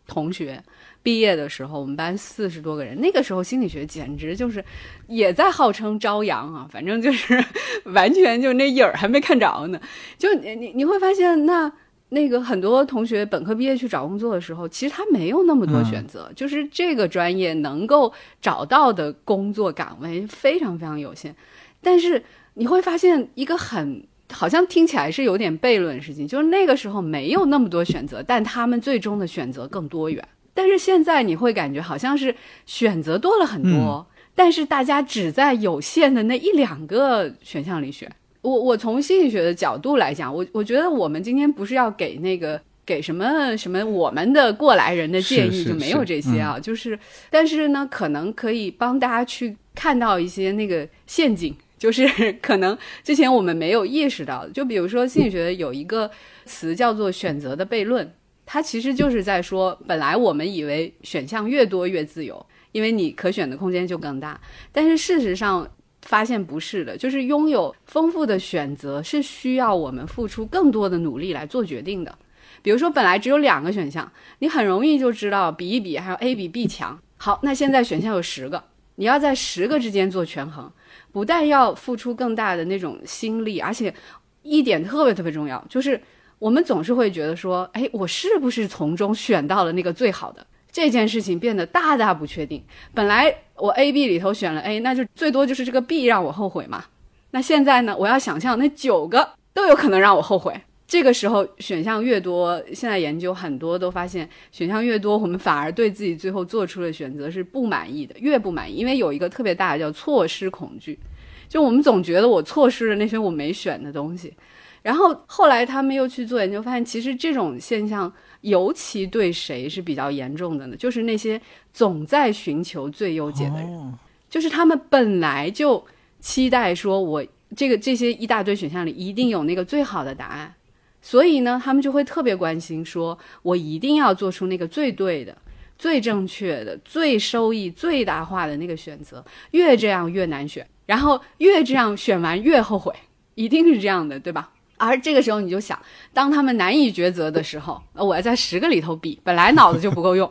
Speaker 2: 同学毕业的时候，我们班四十多个人，那个时候心理学简直就是也在号称朝阳啊，反正就是 完全就那影儿还没看着呢。就你你会发现那。那个很多同学本科毕业去找工作的时候，其实他没有那么多选择，就是这个专业能够找到的工作岗位非常非常有限。但是你会发现一个很好像听起来是有点悖论的事情，就是那个时候没有那么多选择，但他们最终的选择更多元。但是现在你会感觉好像是选择多了很多，但是大家只在有限的那一两个选项里选。我我从心理学的角度来讲，我我觉得我们今天不是要给那个给什么什么我们的过来人的建议，就没有这些啊。就是，但是呢，可能可以帮大家去看到一些那个陷阱，就是 可能之前我们没有意识到的。就比如说心理学有一个词叫做选择的悖论，它其实就是在说，本来我们以为选项越多越自由，因为你可选的空间就更大，但是事实上。发现不是的，就是拥有丰富的选择是需要我们付出更多的努力来做决定的。比如说，本来只有两个选项，你很容易就知道比一比，还有 A 比 B 强。好，那现在选项有十个，你要在十个之间做权衡，不但要付出更大的那种心力，而且一点特别特别重要，就是我们总是会觉得说，哎，我是不是从中选到了那个最好的？这件事情变得大大不确定。本来我 A、B 里头选了 A，那就最多就是这个 B 让我后悔嘛。那现在呢？我要想象那九个都有可能让我后悔。这个时候选项越多，现在研究很多都发现，选项越多，我们反而对自己最后做出的选择是不满意的，越不满意，因为有一个特别大的叫错失恐惧，就我们总觉得我错失了那些我没选的东西。然后后来他们又去做研究，发现其实这种现象。尤其对谁是比较严重的呢？就是那些总在寻求最优解的人，就是他们本来就期待说，我这个这些一大堆选项里一定有那个最好的答案，所以呢，他们就会特别关心，说我一定要做出那个最对的、最正确的、最收益最大化的那个选择。越这样越难选，然后越这样选完越后悔，一定是这样的，对吧？而这个时候你就想，当他们难以抉择的时候，我要在十个里头比，本来脑子就不够用，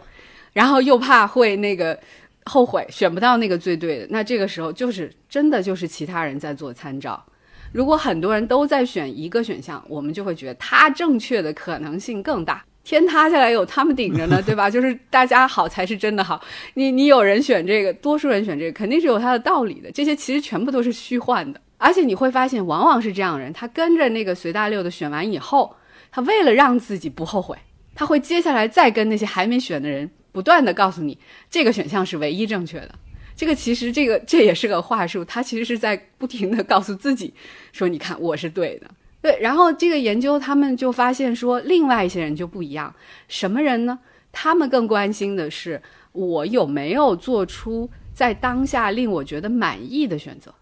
Speaker 2: 然后又怕会那个后悔选不到那个最对的，那这个时候就是真的就是其他人在做参照。如果很多人都在选一个选项，我们就会觉得他正确的可能性更大。天塌下来有他们顶着呢，对吧？就是大家好才是真的好。你你有人选这个，多数人选这个，肯定是有他的道理的。这些其实全部都是虚幻的。而且你会发现，往往是这样的人，他跟着那个随大溜的选完以后，他为了让自己不后悔，他会接下来再跟那些还没选的人不断的告诉你，这个选项是唯一正确的。这个其实这个这也是个话术，他其实是在不停的告诉自己说，你看我是对的。对，然后这个研究他们就发现说，另外一些人就不一样，什么人呢？他们更关心的是我有没有做出在当下令我觉得满意的选择。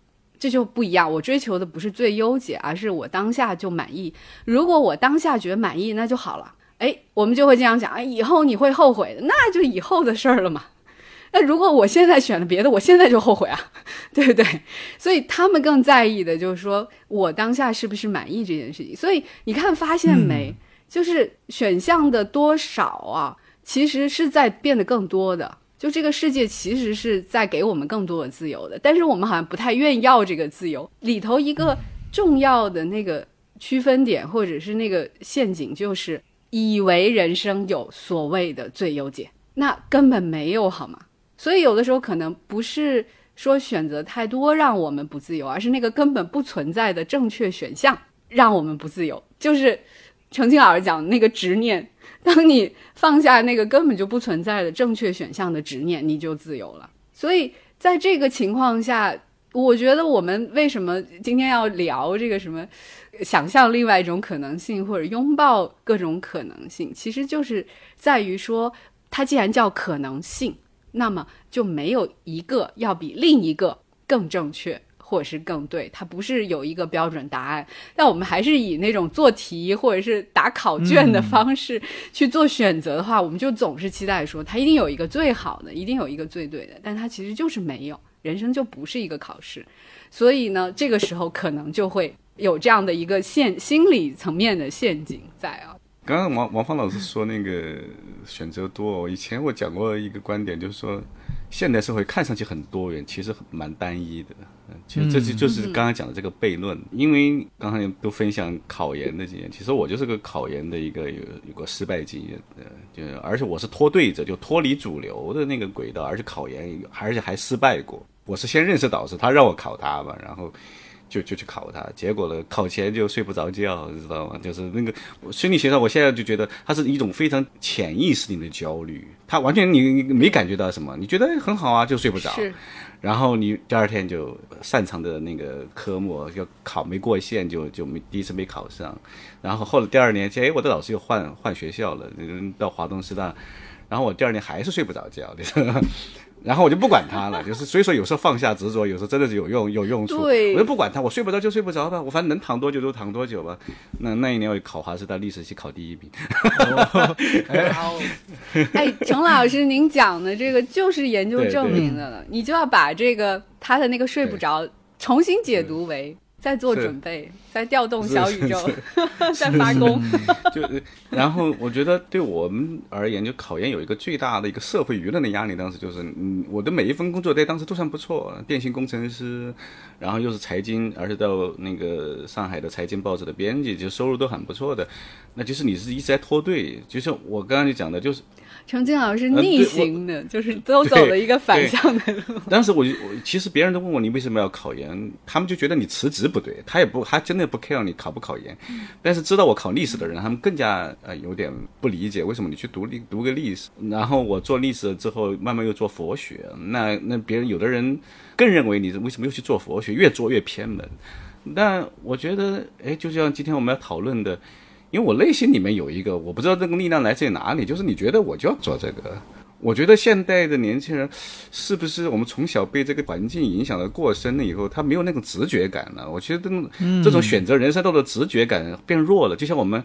Speaker 2: 这就不一样。我追求的不是最优解，而是我当下就满意。如果我当下觉得满意，那就好了。哎，我们就会这样讲，哎，以后你会后悔的，那就以后的事儿了嘛。那如果我现在选了别的，我现在就后悔啊，对不对？所以他们更在意的就是说我当下是不是满意这件事情。所以你看，发现没？就是选项的多少啊，其实是在变得更多的。就这个世界其实是在给我们更多的自由的，但是我们好像不太愿意要这个自由。里头一个重要的那个区分点，或者是那个陷阱，就是以为人生有所谓的最优解，那根本没有，好吗？所以有的时候可能不是说选择太多让我们不自由，而是那个根本不存在的正确选项让我们不自由。就是程庆老师讲那个执念，当你放下那个根本就不存在的正确选项的执念，你就自由了。所以在这个情况下，我觉得我们为什么今天要聊这个什么想象另外一种可能性，或者拥抱各种可能性，其实就是在于说，它既然叫可能性。那么就没有一个要比另一个更正确，或者是更对，它不是有一个标准答案。但我们还是以那种做题或者是打考卷的方式去做选择的话，我们就总是期待说它一定有一个最好的，一定有一个最对的。但它其实就是没有，人生就不是一个考试。所以呢，这个时候可能就会有这样的一个陷心理层面的陷阱在啊。
Speaker 3: 刚刚王王芳老师说那个选择多，以前我讲过一个观点，就是说现代社会看上去很多元，其实蛮单一的。其实这就就是刚刚讲的这个悖论。因为刚才都分享考研的经验，其实我就是个考研的一个有有个失败经验的，就而且我是脱队者，就脱离主流的那个轨道，而且考研而且还失败过。我是先认识导师，他让我考他嘛，然后。就就去考他，结果呢，考前就睡不着觉，你知道吗？就是那个心理学上，我现在就觉得它是一种非常潜意识里的焦虑，他完全你你没感觉到什么，你觉得很好啊，就睡不着。然后你第二天就擅长的那个科目要考没过线，就就没第一次没考上。然后后来第二年，哎，我的老师又换换学校了，到华东师大，然后我第二年还是睡不着觉，然后我就不管他了，就是所以说有时候放下执着，有时候真的是有用有用处。我就不管他，我睡不着就睡不着吧，我反正能躺多久就躺多久吧。那那一年我考华师大历史系考第一名。
Speaker 2: 哎，程老师，您讲的这个就是研究证明的了，你就要把这个他的那个睡不着重新解读为。在做准备，在调动小宇宙，在发功。
Speaker 3: 就然后，我觉得对我们而言，就考研有一个最大的一个社会舆论的压力。当时就是，嗯，我的每一份工作在当时都算不错，电信工程师，然后又是财经，而且到那个上海的财经报纸的编辑，就收入都很不错的。那就是你是一直在拖队，就像我刚刚就讲的，就是。
Speaker 2: 程静老师逆行的，就是都走了一个反向的路。
Speaker 3: 当时我我其实别人都问我你为什么要考研，他们就觉得你辞职不对，他也不他真的不 care 你考不考研。但是知道我考历史的人，他们更加呃有点不理解为什么你去读历读个历史。然后我做历史之后，慢慢又做佛学，那那别人有的人更认为你为什么又去做佛学，越做越偏门。但我觉得，哎，就像今天我们要讨论的。因为我内心里面有一个，我不知道这个力量来自于哪里，就是你觉得我就要做这个。我觉得现代的年轻人，是不是我们从小被这个环境影响的过深了以后，他没有那种直觉感了？我觉得这种选择人生道的直觉感变弱了。就像我们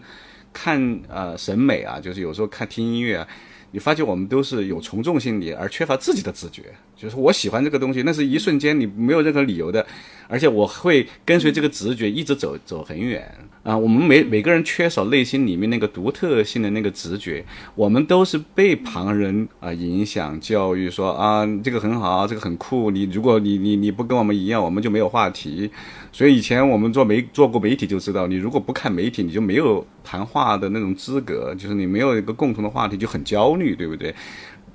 Speaker 3: 看呃审美啊，就是有时候看听音乐啊。你发觉我们都是有从众心理，而缺乏自己的自觉。就是我喜欢这个东西，那是一瞬间，你没有任何理由的，而且我会跟随这个直觉一直走走很远啊。我们每每个人缺少内心里面那个独特性的那个直觉，我们都是被旁人啊影响教育，说啊这个很好，这个很酷。你如果你你你不跟我们一样，我们就没有话题。所以以前我们做媒做过媒体就知道，你如果不看媒体，你就没有谈话的那种资格，就是你没有一个共同的话题，就很焦虑，对不对？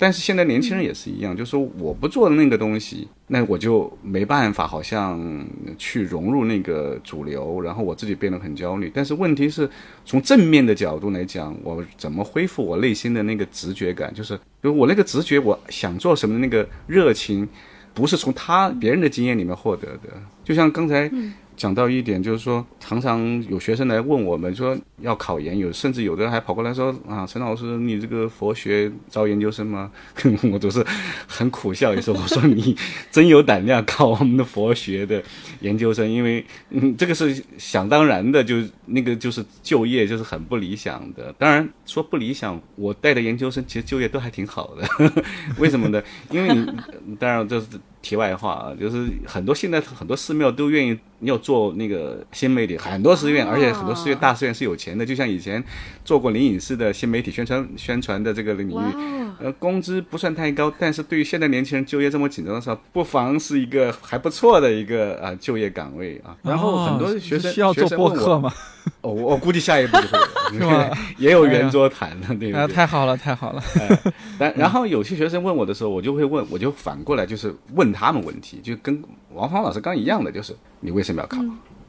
Speaker 3: 但是现在年轻人也是一样，就是说我不做那个东西，那我就没办法，好像去融入那个主流，然后我自己变得很焦虑。但是问题是从正面的角度来讲，我怎么恢复我内心的那个直觉感？就是，就我那个直觉，我想做什么那个热情。不是从他别人的经验里面获得的，就像刚才讲到一点，就是说，常常有学生来问我们说要考研，有甚至有的人还跑过来说啊，陈老师，你这个佛学招研究生吗？我都是很苦笑一声，我说你真有胆量考我们的佛学的研究生，因为嗯，这个是想当然的，就那个就是就业就是很不理想的。当然说不理想，我带的研究生其实就业都还挺好的，为什么呢？因为你当然这是。题外话啊，就是很多现在很多寺庙都愿意要做那个新媒体，很多寺院，而且很多寺院大寺院是有钱的，就像以前做过灵隐寺的新媒体宣传宣传的这个领域，呃，工资不算太高，但是对于现在年轻人就业这么紧张的时候，不妨是一个还不错的一个啊就业岗位啊。然后很多学生
Speaker 1: 需要做播客吗？
Speaker 3: 哦，我估计下一步就会
Speaker 1: 是吧？
Speaker 3: 也有圆桌谈的，对不对？
Speaker 1: 太好了，太好了。
Speaker 3: 但然后有些学生问我的时候，我就会问，我就反过来就是问。他们问题就跟王芳老师刚一样的，就是你为什么要考？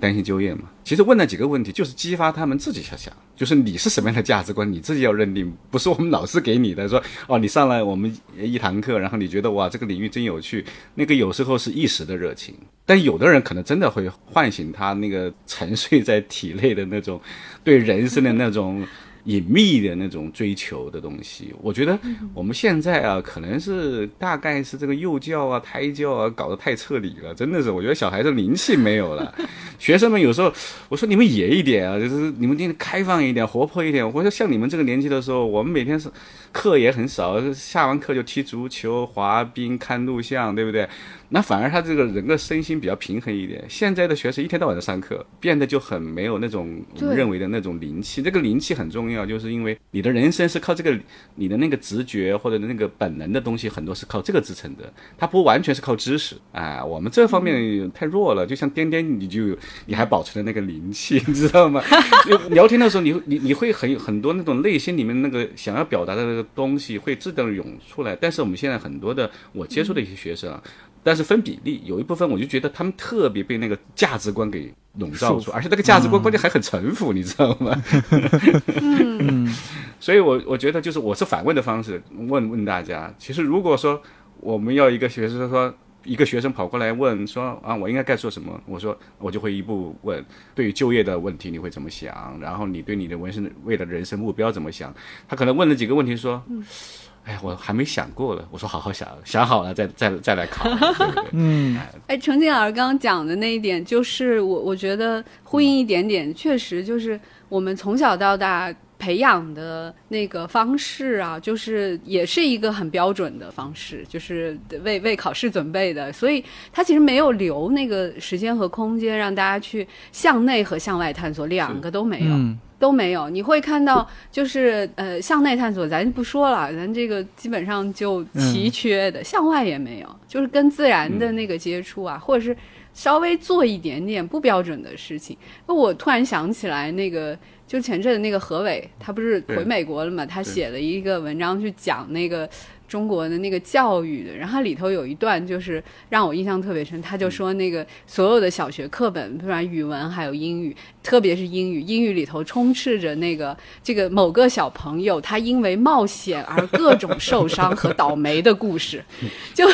Speaker 3: 担心就业嘛？其实问那几个问题，就是激发他们自己去想，就是你是什么样的价值观，你自己要认定，不是我们老师给你的。说哦，你上来我们一堂课，然后你觉得哇，这个领域真有趣，那个有时候是一时的热情，但有的人可能真的会唤醒他那个沉睡在体内的那种对人生的那种。隐秘的那种追求的东西，我觉得我们现在啊，可能是大概是这个幼教啊、胎教啊搞得太彻底了，真的是，我觉得小孩子灵气没有了。学生们有时候，我说你们野一点啊，就是你们天开放一点、活泼一点。我说像你们这个年纪的时候，我们每天是课也很少，下完课就踢足球、滑冰、看录像，对不对？那反而他这个人的身心比较平衡一点。现在的学生一天到晚在上课，变得就很没有那种我们认为的那种灵气。这个灵气很重要，就是因为你的人生是靠这个，你的那个直觉或者那个本能的东西，很多是靠这个支撑的。它不完全是靠知识。哎，我们这方面太弱了。就像颠颠，你就你还保存了那个灵气，你知道吗？聊天的时候，你你你会很很多那种内心里面那个想要表达的那个东西会自动涌出来。但是我们现在很多的我接触的一些学生啊。但是分比例，有一部分我就觉得他们特别被那个价值观给笼罩住，而且那个价值观关键还很城府，你知道吗？
Speaker 1: 嗯，
Speaker 3: 所以我我觉得就是我是反问的方式问问大家，其实如果说我们要一个学生说一个学生跑过来问说啊我应该该做什么，我说我就会一步问对于就业的问题你会怎么想，然后你对你的人生为了人生目标怎么想？他可能问了几个问题说。哎，我还没想过了。我说好好想想好了，再再再来考。
Speaker 1: 嗯，
Speaker 2: 哎，程静老师刚刚讲的那一点，就是我我觉得呼应一点点，确实就是我们从小到大培养的那个方式啊，就是也是一个很标准的方式，就是为为考试准备的，所以他其实没有留那个时间和空间让大家去向内和向外探索，两个都没有。都没有，你会看到，就是呃，向内探索，咱不说了，咱这个基本上就奇缺的，向外也没有，就是跟自然的那个接触啊，或者是稍微做一点点不标准的事情。那我突然想起来，那个就前阵的那个何伟，他不是回美国了嘛？他写了一个文章去讲那个。中国的那个教育的，然后里头有一段就是让我印象特别深，他就说那个所有的小学课本，不然语文还有英语，特别是英语，英语里头充斥着那个这个某个小朋友他因为冒险而各种受伤和倒霉的故事，就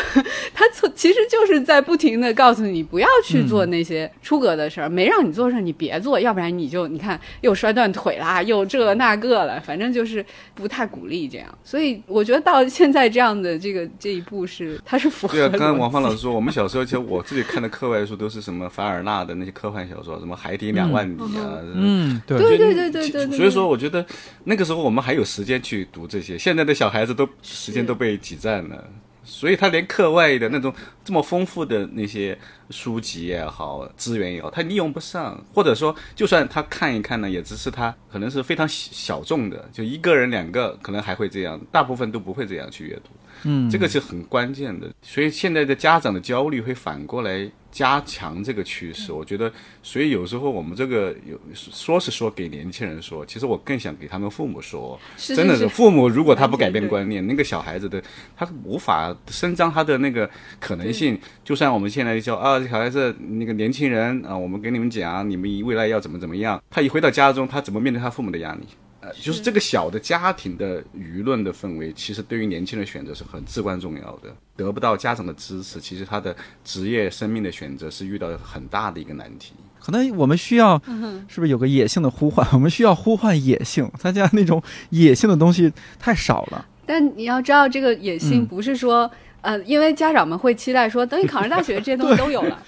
Speaker 2: 他从其实就是在不停的告诉你不要去做那些出格的事儿，没让你做事儿你别做，要不然你就你看又摔断腿啦，又这那个了，反正就是不太鼓励这样，所以我觉得到现在。这样的这个这一步是，他是符合。
Speaker 3: 对啊，刚才王芳老师说，我们小时候其实我自己看的课外书都是什么凡尔纳的那些科幻小说，什么海底两万里啊。
Speaker 1: 嗯，对
Speaker 2: 对对对对对。
Speaker 3: 所以说，我觉得那个时候我们还有时间去读这些，现在的小孩子都时间都被挤占了。所以他连课外的那种这么丰富的那些书籍也好，资源也好，他利用不上，或者说就算他看一看呢，也只是他可能是非常小众的，就一个人两个可能还会这样，大部分都不会这样去阅读。
Speaker 1: 嗯，
Speaker 3: 这个是很关键的。所以现在的家长的焦虑会反过来。加强这个趋势，我觉得，所以有时候我们这个有说是说给年轻人说，其实我更想给他们父母说，真的是父母如果他不改变观念，那个小孩子的他无法伸张他的那个可能性。就算我们现在叫啊，小孩子那个年轻人啊，我们给你们讲，你们未来要怎么怎么样，他一回到家中，他怎么面对他父母的压力？呃，就是这个小的家庭的舆论的氛围，其实对于年轻人选择是很至关重要的。得不到家长的支持，其实他的职业生命的选择是遇到很大的一个难题。
Speaker 1: 可能我们需要，是不是有个野性的呼唤？我们需要呼唤野性，大家那种野性的东西太少了。
Speaker 2: 但你要知道，这个野性不是说。呃，因为家长们会期待说，等你考上大学，这些东西都有了，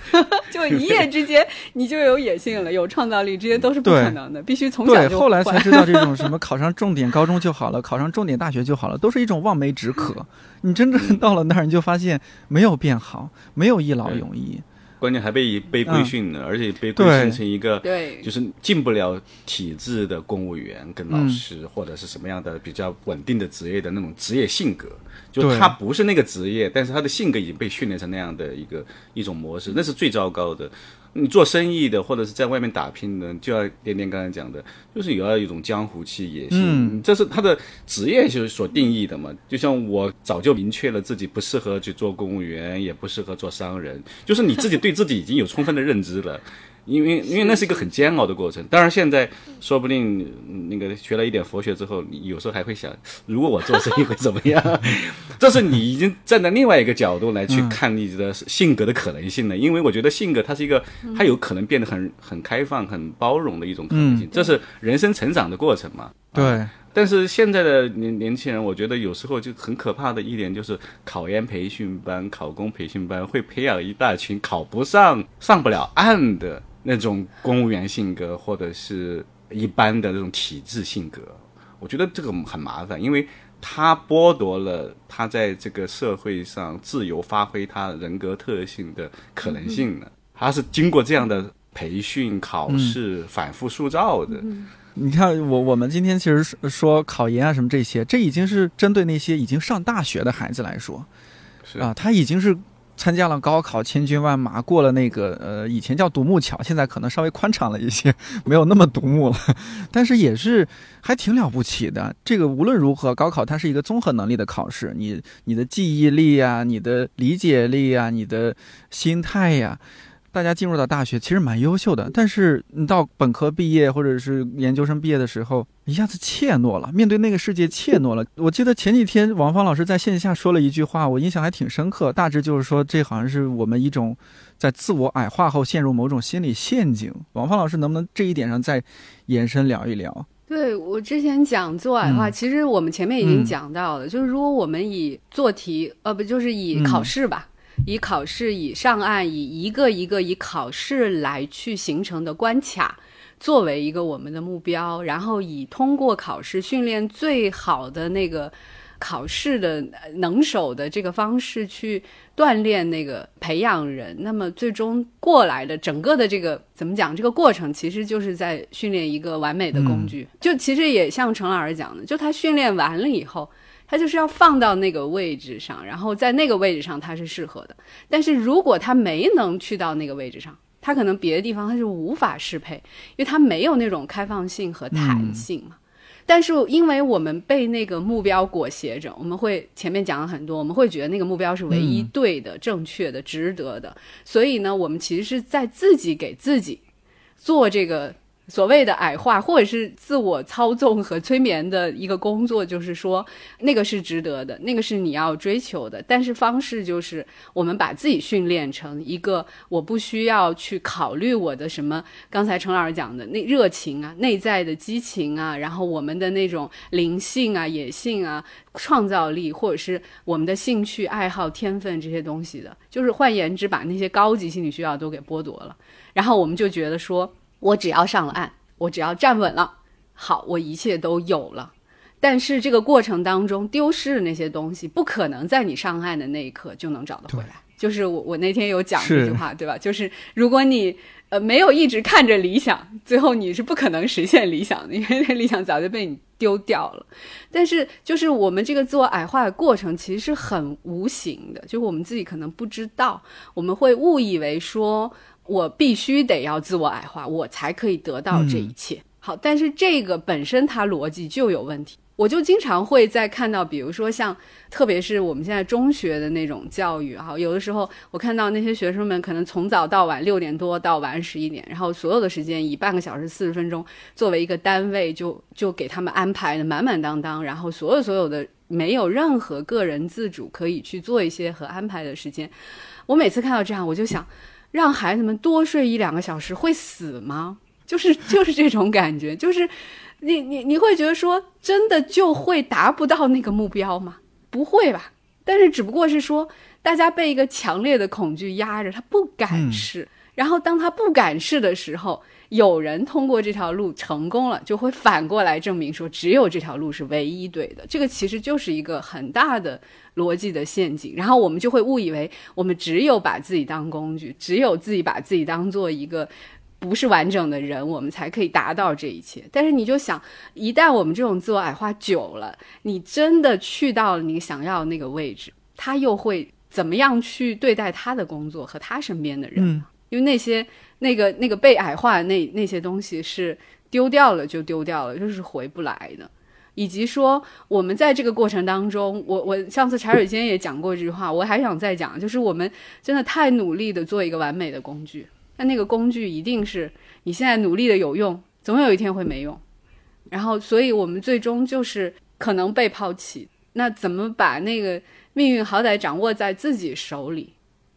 Speaker 2: 就一夜之间你就有野性了，有创造力，这些都是不可能的，必须从小就。
Speaker 1: 后来才知道，这种什么考上重点高中就好了，考上重点大学就好了，都是一种望梅止渴。你真正到了那儿，你就发现没有变好，没有一劳永逸。
Speaker 3: 关键还被被规训了，而且被规训成一个，
Speaker 2: 对，
Speaker 3: 就是进不了体制的公务员跟老师，或者是什么样的比较稳定的职业的那种职业性格。就他不是那个职业，但是他的性格已经被训练成那样的一个一种模式，那是最糟糕的。你做生意的或者是在外面打拼的，就要点点刚才讲的，就是有要一种江湖气、野心，这是他的职业就是所定义的嘛。就像我早就明确了自己不适合去做公务员，也不适合做商人，就是你自己对自己已经有充分的认知了。因为因为那是一个很煎熬的过程，当然现在说不定那个学了一点佛学之后，你有时候还会想，如果我做生意会怎么样？这是你已经站在另外一个角度来去看你的性格的可能性了。因为我觉得性格它是一个，它有可能变得很很开放、很包容的一种可能性，这是人生成长的过程嘛。
Speaker 1: 对。
Speaker 3: 但是现在的年年轻人，我觉得有时候就很可怕的一点就是，考研培训班、考公培训班会培养一大群考不上、上不了岸的。那种公务员性格，或者是一般的那种体制性格，我觉得这个很麻烦，因为他剥夺了他在这个社会上自由发挥他人格特性的可能性了。他是经过这样的培训、考试反复塑造的。
Speaker 1: 你看，我我们今天其实说考研啊什么这些，这已经是针对那些已经上大学的孩子来说，
Speaker 3: 是
Speaker 1: 啊，他已经是。参加了高考，千军万马过了那个呃，以前叫独木桥，现在可能稍微宽敞了一些，没有那么独木了，但是也是还挺了不起的。这个无论如何，高考它是一个综合能力的考试，你你的记忆力呀，你的理解力呀，你的心态呀。大家进入到大学其实蛮优秀的，但是你到本科毕业或者是研究生毕业的时候，一下子怯懦了，面对那个世界怯懦了。我记得前几天王芳老师在线下说了一句话，我印象还挺深刻，大致就是说这好像是我们一种在自我矮化后陷入某种心理陷阱。王芳老师能不能这一点上再延伸聊一聊？
Speaker 2: 对我之前讲做矮化，其实我们前面已经讲到了，就是如果我们以做题，呃，不就是以考试吧。以考试、以上岸、以一个一个以考试来去形成的关卡作为一个我们的目标，然后以通过考试训练最好的那个考试的能手的这个方式去锻炼那个培养人，那么最终过来的整个的这个怎么讲？这个过程其实就是在训练一个完美的工具。就其实也像陈老师讲的，就他训练完了以后。他就是要放到那个位置上，然后在那个位置上他是适合的。但是如果他没能去到那个位置上，他可能别的地方他是无法适配，因为他没有那种开放性和弹性嘛。但是因为我们被那个目标裹挟着，我们会前面讲了很多，我们会觉得那个目标是唯一对的、正确的、值得的，所以呢，我们其实是在自己给自己做这个。所谓的矮化，或者是自我操纵和催眠的一个工作，就是说，那个是值得的，那个是你要追求的。但是方式就是，我们把自己训练成一个，我不需要去考虑我的什么。刚才陈老师讲的那热情啊，内在的激情啊，然后我们的那种灵性啊、野性啊、创造力，或者是我们的兴趣爱好、天分这些东西的，就是换言之，把那些高级心理需要都给剥夺了。然后我们就觉得说。我只要上了岸，我只要站稳了，好，我一切都有了。但是这个过程当中丢失的那些东西，不可能在你上岸的那一刻就能找得回来。就是我我那天有讲这句话，对吧？就是如果你呃没有一直看着理想，最后你是不可能实现理想的，因为那理想早就被你丢掉了。但是就是我们这个自我矮化的过程其实是很无形的，就是我们自己可能不知道，我们会误以为说。我必须得要自我矮化，我才可以得到这一切。好，但是这个本身它逻辑就有问题。我就经常会在看到，比如说像，特别是我们现在中学的那种教育哈，有的时候我看到那些学生们可能从早到晚六点多到晚十一点，然后所有的时间以半个小时四十分钟作为一个单位，就就给他们安排的满满当当，然后所有所有的没有任何个人自主可以去做一些和安排的时间。我每次看到这样，我就想，让孩子们多睡一两个小时会死吗？就是 就是这种感觉，就是。你你你会觉得说真的就会达不到那个目标吗？不会吧。但是只不过是说，大家被一个强烈的恐惧压着，他不敢试。然后当他不敢试的时候，有人通过这条路成功了，就会反过来证明说，只有这条路是唯一对的。这个其实就是一个很大的逻辑的陷阱。然后我们就会误以为，我们只有把自己当工具，只有自己把自己当做一个。不是完整的人，我们才可以达到这一切。但是你就想，一旦我们这种自我矮化久了，你真的去到了你想要的那个位置，他又会怎么样去对待他的工作和他身边的人？
Speaker 1: 嗯，
Speaker 2: 因为那些那个那个被矮化的那那些东西是丢掉了就丢掉了，就是回不来的。以及说，我们在这个过程当中，我我上次茶水间也讲过这句话，我还想再讲，就是我们真的太努力的做一个完美的工具。那那个工具一定是你现在努力的有用，总有一天会没用，然后，所以我们最终就是可能被抛弃。那怎么把那个命运好歹掌握在自己手里？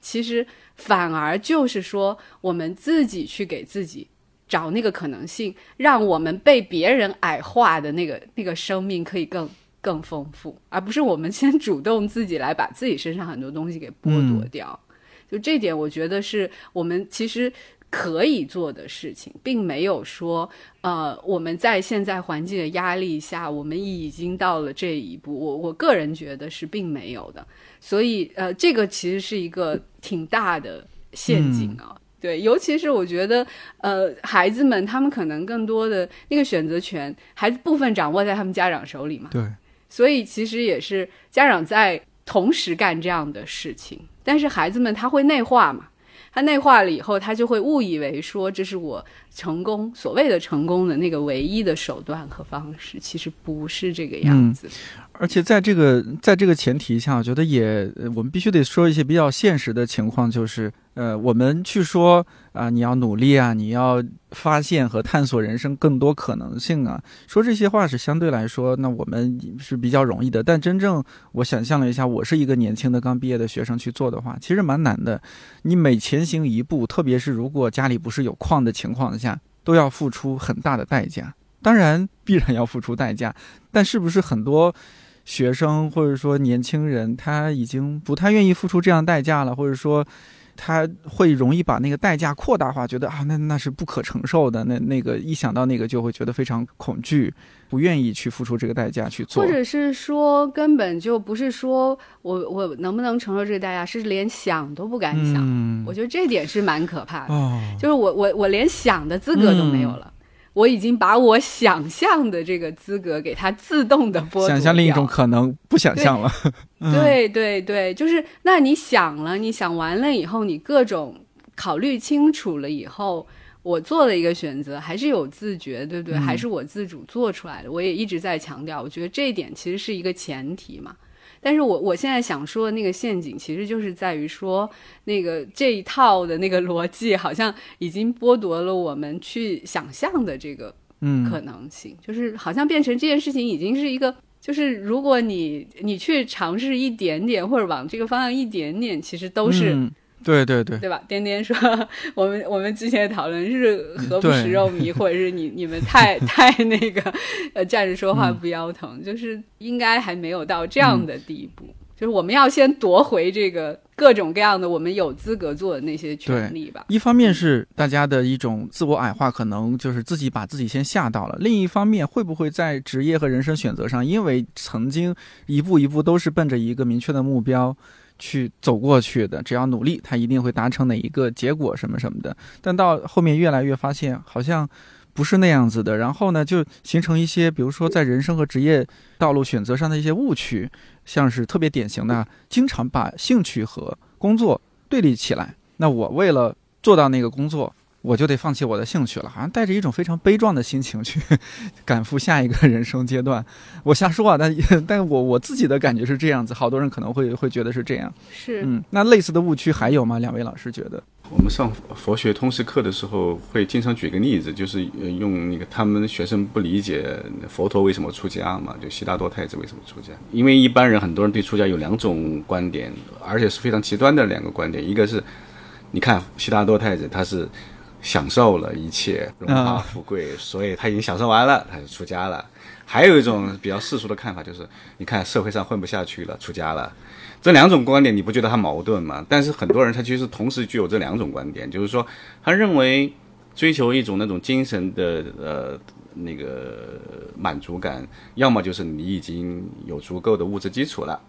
Speaker 2: 其实反而就是说，我们自己去给自己找那个可能性，让我们被别人矮化的那个那个生命可以更更丰富，而不是我们先主动自己来把自己身上很多东西给剥夺掉。就这点，我觉得是我们其实可以做的事情，并没有说，呃，我们在现在环境的压力下，我们已经到了这一步。我我个人觉得是并没有的。所以，呃，这个其实是一个挺大的陷阱啊。对，尤其是我觉得，呃，孩子们他们可能更多的那个选择权，孩子部分掌握在他们家长手里嘛。
Speaker 1: 对。
Speaker 2: 所以，其实也是家长在同时干这样的事情。但是孩子们他会内化嘛？他内化了以后，他就会误以为说这是我成功所谓的成功的那个唯一的手段和方式，其实不是这个样子。
Speaker 1: 而且在这个在这个前提下，我觉得也我们必须得说一些比较现实的情况，就是。呃，我们去说啊，你要努力啊，你要发现和探索人生更多可能性啊，说这些话是相对来说，那我们是比较容易的。但真正我想象了一下，我是一个年轻的刚毕业的学生去做的话，其实蛮难的。你每前行一步，特别是如果家里不是有矿的情况下，都要付出很大的代价。当然，必然要付出代价，但是不是很多学生或者说年轻人他已经不太愿意付出这样代价了，或者说。他会容易把那个代价扩大化，觉得啊，那那是不可承受的，那那个一想到那个就会觉得非常恐惧，不愿意去付出这个代价去做，
Speaker 2: 或者是说根本就不是说我我能不能承受这个代价，是连想都不敢想。我觉得这点是蛮可怕的，就是我我我连想的资格都没有了。我已经把我想象的这个资格给它自动的剥夺
Speaker 1: 想象另一种可能，不想象了。
Speaker 2: 对 对对，就是那你想了，你想完了以后，你各种考虑清楚了以后，我做了一个选择，还是有自觉，对不对？还是我自主做出来的。我也一直在强调，我觉得这一点其实是一个前提嘛。但是我我现在想说的那个陷阱，其实就是在于说，那个这一套的那个逻辑，好像已经剥夺了我们去想象的这个嗯可能性，就是好像变成这件事情已经是一个，就是如果你你去尝试一点点，或者往这个方向一点点，其实都是。
Speaker 1: 对对对，
Speaker 2: 对吧？颠颠说，我们我们之前讨论是何不食肉糜，或者是你你们太太那个呃站着说话不腰疼，就是应该还没有到这样的地步，就是我们要先夺回这个各种各样的我们有资格做的那些权利吧。
Speaker 1: 一方面是大家的一种自我矮化，可能就是自己把自己先吓到了；另一方面，会不会在职业和人生选择上，因为曾经一步一步都是奔着一个明确的目标。去走过去的，只要努力，他一定会达成哪一个结果什么什么的。但到后面越来越发现，好像不是那样子的。然后呢，就形成一些，比如说在人生和职业道路选择上的一些误区，像是特别典型的，经常把兴趣和工作对立起来。那我为了做到那个工作，我就得放弃我的兴趣了，好像带着一种非常悲壮的心情去 赶赴下一个人生阶段。我瞎说啊，但但我我自己的感觉是这样子，好多人可能会会觉得是这样。
Speaker 2: 是，
Speaker 1: 嗯，那类似的误区还有吗？两位老师觉得？
Speaker 3: 我们上佛学通识课的时候，会经常举个例子，就是用那个他们学生不理解佛陀为什么出家嘛，就悉达多太子为什么出家？因为一般人很多人对出家有两种观点，而且是非常极端的两个观点，一个是，你看悉达多太子他是。享受了一切荣华富贵，所以他已经享受完了，他就出家了。还有一种比较世俗的看法，就是你看社会上混不下去了，出家了。这两种观点，你不觉得它矛盾吗？但是很多人他其实同时具有这两种观点，就是说他认为追求一种那种精神的呃那个满足感，要么就是你已经有足够的物质基础了，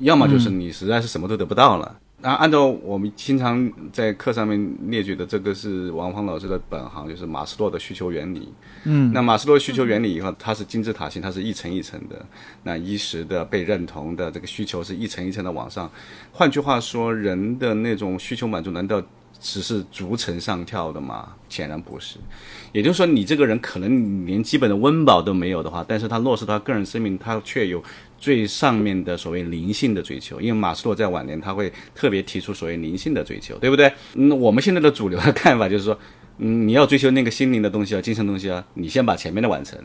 Speaker 3: 要么就是你实在是什么都得不到了。那按照我们经常在课上面列举的，这个是王芳老师的本行，就是马斯洛的需求原理。
Speaker 1: 嗯，
Speaker 3: 那马斯洛需求原理以后，它是金字塔形，它是一层一层的。那衣食的被认同的这个需求是一层一层的往上。换句话说，人的那种需求满足，难道只是逐层上跳的吗？显然不是。也就是说，你这个人可能连基本的温饱都没有的话，但是他落实到个人生命，他却有。最上面的所谓灵性的追求，因为马斯洛在晚年他会特别提出所谓灵性的追求，对不对？嗯，我们现在的主流的看法就是说，嗯，你要追求那个心灵的东西啊，精神东西啊，你先把前面的完成。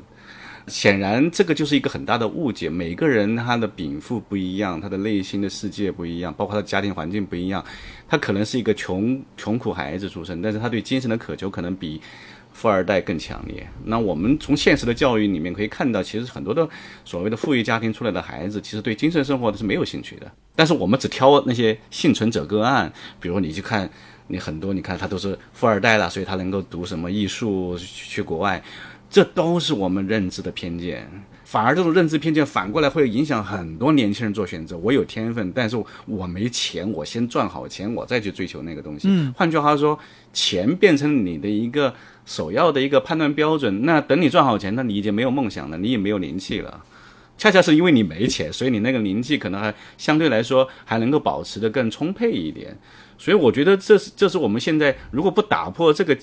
Speaker 3: 显然，这个就是一个很大的误解。每个人他的禀赋不一样，他的内心的世界不一样，包括他家庭环境不一样，他可能是一个穷穷苦孩子出身，但是他对精神的渴求可能比。富二代更强烈。那我们从现实的教育里面可以看到，其实很多的所谓的富裕家庭出来的孩子，其实对精神生活的是没有兴趣的。但是我们只挑那些幸存者个案，比如你去看，你很多你看他都是富二代了，所以他能够读什么艺术去国外，这都是我们认知的偏见。反而这种认知偏见反过来会影响很多年轻人做选择。我有天分，但是我没钱，我先赚好钱，我再去追求那个东西。
Speaker 1: 嗯，
Speaker 3: 换句话说，钱变成你的一个首要的一个判断标准。那等你赚好钱，那你已经没有梦想了，你也没有灵气了。恰恰是因为你没钱，所以你那个灵气可能还相对来说还能够保持的更充沛一点。所以我觉得这是这是我们现在如果不打破这个。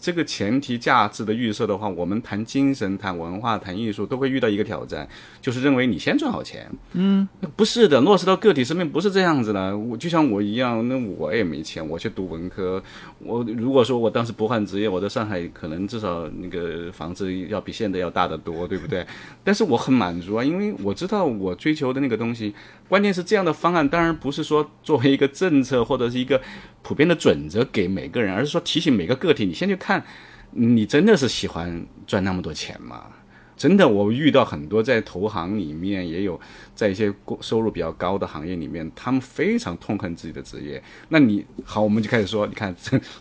Speaker 3: 这个前提价值的预设的话，我们谈精神、谈文化、谈艺术，都会遇到一个挑战，就是认为你先赚好钱。
Speaker 1: 嗯，
Speaker 3: 不是的，落实到个体生命不是这样子的。我就像我一样，那我也没钱，我去读文科。我如果说我当时不换职业，我在上海可能至少那个房子要比现在要大得多，对不对？但是我很满足啊，因为我知道我追求的那个东西。关键是这样的方案，当然不是说作为一个政策或者是一个普遍的准则给每个人，而是说提醒每个个体，你先去看，你真的是喜欢赚那么多钱吗？真的，我遇到很多在投行里面，也有在一些收入比较高的行业里面，他们非常痛恨自己的职业。那你好，我们就开始说，你看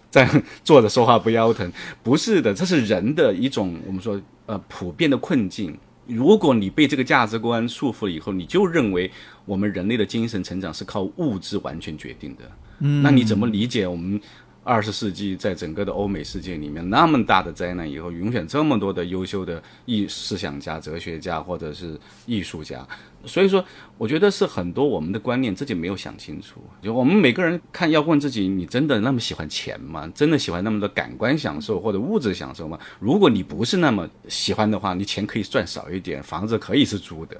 Speaker 3: 在坐着说话不腰疼，不是的，这是人的一种我们说呃普遍的困境。如果你被这个价值观束缚了以后，你就认为我们人类的精神成长是靠物质完全决定的，
Speaker 1: 嗯，
Speaker 3: 那你怎么理解我们？二十世纪在整个的欧美世界里面，那么大的灾难以后，涌现这么多的优秀的艺思想家、哲学家或者是艺术家，所以说，我觉得是很多我们的观念自己没有想清楚。就我们每个人看，要问自己：你真的那么喜欢钱吗？真的喜欢那么多感官享受或者物质享受吗？如果你不是那么喜欢的话，你钱可以赚少一点，房子可以是租的，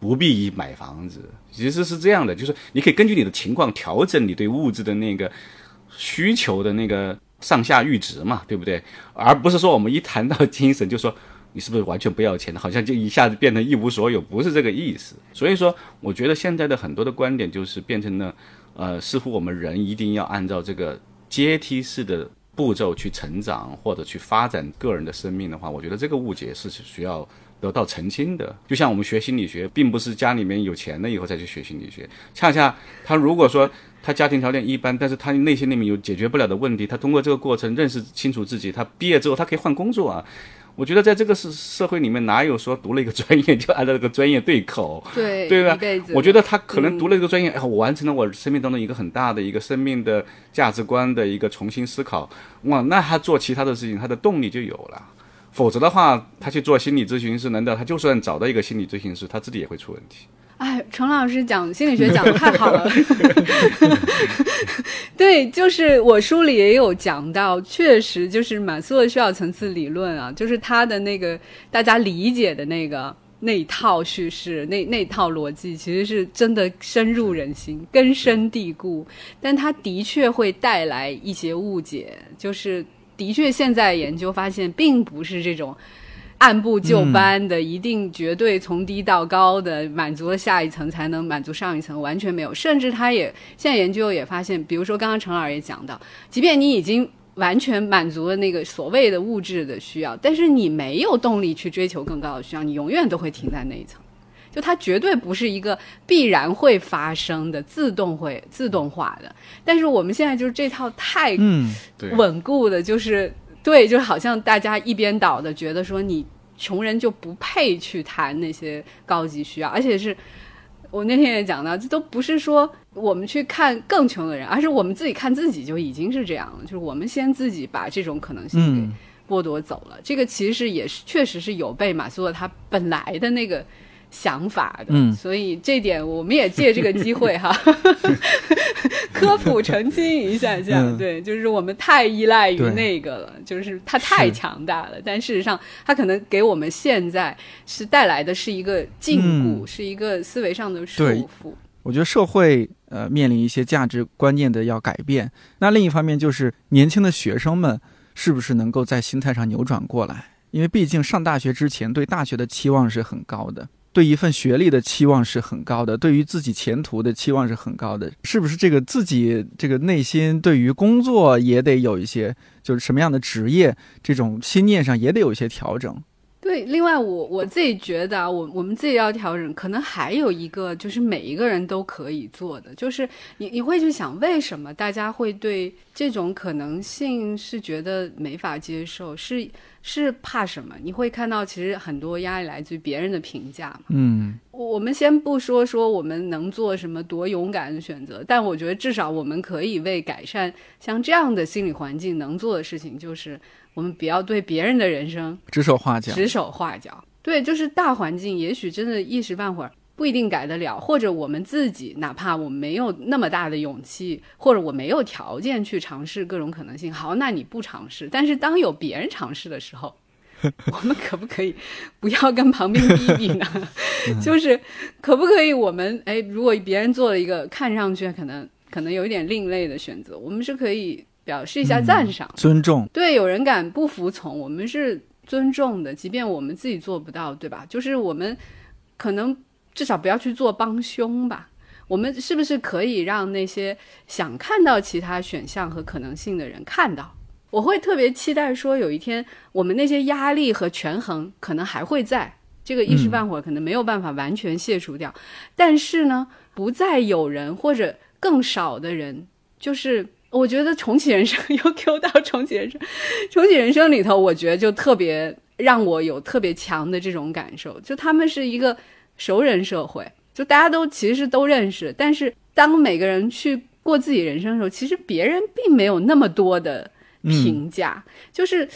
Speaker 3: 不必买房子。其实是这样的，就是你可以根据你的情况调整你对物质的那个。需求的那个上下阈值嘛，对不对？而不是说我们一谈到精神，就说你是不是完全不要钱，好像就一下子变成一无所有，不是这个意思。所以说，我觉得现在的很多的观点就是变成了，呃，似乎我们人一定要按照这个阶梯式的步骤去成长或者去发展个人的生命的话，我觉得这个误解是需要得到澄清的。就像我们学心理学，并不是家里面有钱了以后再去学心理学，恰恰他如果说。他家庭条件一般，但是他内心里面有解决不了的问题。他通过这个过程认识清楚自己。他毕业之后，他可以换工作啊。我觉得在这个社社会里面，哪有说读了一个专业就按照这个专业对口？
Speaker 2: 对
Speaker 3: 对吧？我觉得他可能读了
Speaker 2: 一
Speaker 3: 个专业，哎，我完成了我生命当中一个很大的一个生命的价值观的一个重新思考。哇，那他做其他的事情，他的动力就有了。否则的话，他去做心理咨询师，难道他就算找到一个心理咨询师，他自己也会出问题？
Speaker 2: 哎，陈老师讲心理学讲的太好了。对，就是我书里也有讲到，确实就是马斯洛需要层次理论啊，就是他的那个大家理解的那个那一套叙事，那那套逻辑，其实是真的深入人心、根深蒂固。但他的确会带来一些误解，就是的确现在研究发现，并不是这种。按部就班的，一定绝对从低到高的满足了下一层才能满足上一层，完全没有。甚至他也现在研究也发现，比如说刚刚陈老师也讲到，即便你已经完全满足了那个所谓的物质的需要，但是你没有动力去追求更高的需要，你永远都会停在那一层。就它绝对不是一个必然会发生的自动会自动化的。但是我们现在就是这套太稳固的，就是。对，就好像大家一边倒的觉得说，你穷人就不配去谈那些高级需要，而且是我那天也讲到，这都不是说我们去看更穷的人，而是我们自己看自己就已经是这样了，就是我们先自己把这种可能性给剥夺走了。这个其实也是确实是有被马斯洛他本来的那个。想法的，所以这点我们也借这个机会哈，科普澄清一下，这样对，就是我们太依赖于那个了，就是它太强大了，但事实上它可能给我们现在是带来的是一个禁锢，是一个思维上的束缚。
Speaker 1: 我觉得社会呃面临一些价值观念的要改变，那另一方面就是年轻的学生们是不是能够在心态上扭转过来？因为毕竟上大学之前对大学的期望是很高的。对一份学历的期望是很高的，对于自己前途的期望是很高的，是不是？这个自己这个内心对于工作也得有一些，就是什么样的职业，这种心念上也得有一些调整。
Speaker 2: 对，另外我我自己觉得啊，我我们自己要调整，可能还有一个就是每一个人都可以做的，就是你你会去想，为什么大家会对这种可能性是觉得没法接受，是是怕什么？你会看到其实很多压力来自于别人的评价嘛。
Speaker 1: 嗯，
Speaker 2: 我们先不说说我们能做什么多勇敢的选择，但我觉得至少我们可以为改善像这样的心理环境能做的事情就是。我们不要对别人的人生
Speaker 1: 指手画脚，
Speaker 2: 指手画脚。对，就是大环境，也许真的一时半会儿不一定改得了，或者我们自己，哪怕我没有那么大的勇气，或者我没有条件去尝试各种可能性。好，那你不尝试，但是当有别人尝试的时候，我们可不可以不要跟旁边比比呢？就是可不可以我们哎，如果别人做了一个看上去可能可能有一点另类的选择，我们是可以。表示一下赞赏、
Speaker 1: 尊重，
Speaker 2: 对，有人敢不服从，我们是尊重的，即便我们自己做不到，对吧？就是我们可能至少不要去做帮凶吧。我们是不是可以让那些想看到其他选项和可能性的人看到？我会特别期待说，有一天我们那些压力和权衡可能还会在，这个一时半会儿可能没有办法完全卸除掉，但是呢，不再有人或者更少的人，就是。我觉得重启人生 又 Q 到重启人生，重启人生里头，我觉得就特别让我有特别强的这种感受，就他们是一个熟人社会，就大家都其实都认识，但是当每个人去过自己人生的时候，其实别人并没有那么多的评价，就是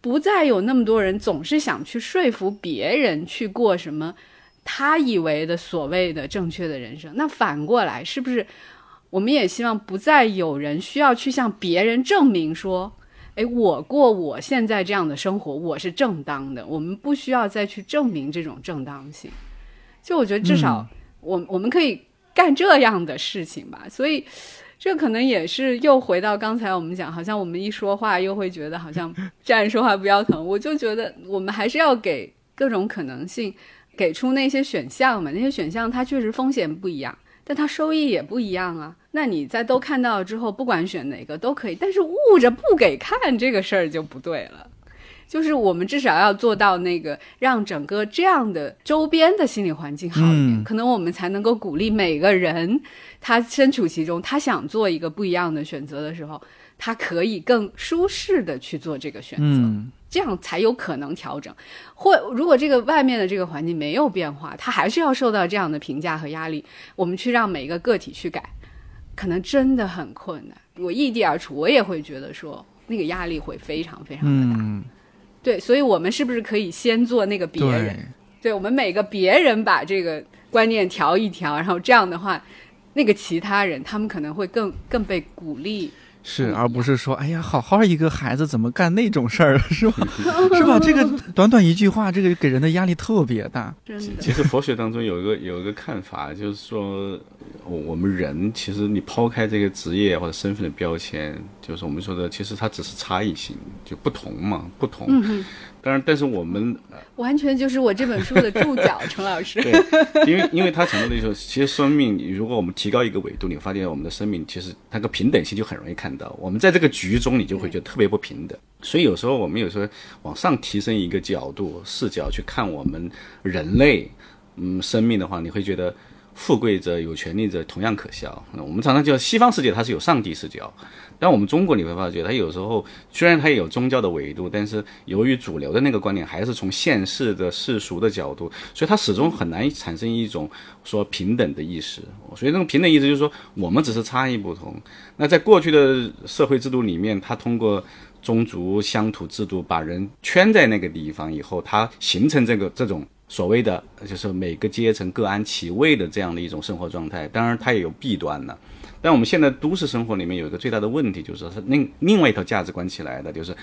Speaker 2: 不再有那么多人总是想去说服别人去过什么他以为的所谓的正确的人生，那反过来是不是？我们也希望不再有人需要去向别人证明说，哎，我过我现在这样的生活，我是正当的。我们不需要再去证明这种正当性。就我觉得，至少我我们可以干这样的事情吧。所以，这可能也是又回到刚才我们讲，好像我们一说话又会觉得好像站着说话不腰疼。我就觉得，我们还是要给各种可能性，给出那些选项嘛。那些选项它确实风险不一样。但它收益也不一样啊，那你在都看到之后，不管选哪个都可以，但是捂着不给看这个事儿就不对了。就是我们至少要做到那个，让整个这样的周边的心理环境好一点，可能我们才能够鼓励每个人，他身处其中，他想做一个不一样的选择的时候，他可以更舒适的去做这个选择。这样才有可能调整，或如果这个外面的这个环境没有变化，他还是要受到这样的评价和压力。我们去让每一个个体去改，可能真的很困难。我异地而处，我也会觉得说那个压力会非常非常的大。对，所以我们是不是可以先做那个别人？对我们每个别人把这个观念调一调，然后这样的话，那个其他人他们可能会更更被鼓励。
Speaker 1: 是，而不是说，哎呀，好好一个孩子怎么干那种事儿，是吧？是吧？这个短短一句话，这个给人的压力特别大。
Speaker 2: 真的，
Speaker 3: 其实佛学当中有一个有一个看法，就是说，我我们人其实你抛开这个职业或者身份的标签，就是我们说的，其实它只是差异性，就不同嘛，不同。当然，但是我们
Speaker 2: 完全就是我这本书的注脚，陈老师。
Speaker 3: 对，因为因为他强调的就是，其实生命，如果我们提高一个维度，你发现我们的生命其实它个平等性就很容易看到。我们在这个局中，你就会觉得特别不平等。所以有时候我们有时候往上提升一个角度视角去看我们人类，嗯，生命的话，你会觉得富贵者、有权利者同样可笑。我们常常叫西方世界，它是有上帝视角。但我们中国你会发觉，它有时候虽然它也有宗教的维度，但是由于主流的那个观点还是从现世的世俗的角度，所以它始终很难产生一种说平等的意识。所以那种平等意识就是说，我们只是差异不同。那在过去的社会制度里面，它通过宗族乡土制度把人圈在那个地方以后，它形成这个这种所谓的就是每个阶层各安其位的这样的一种生活状态。当然，它也有弊端呢。但我们现在都市生活里面有一个最大的问题，就是是另另外一套价值观起来的，就是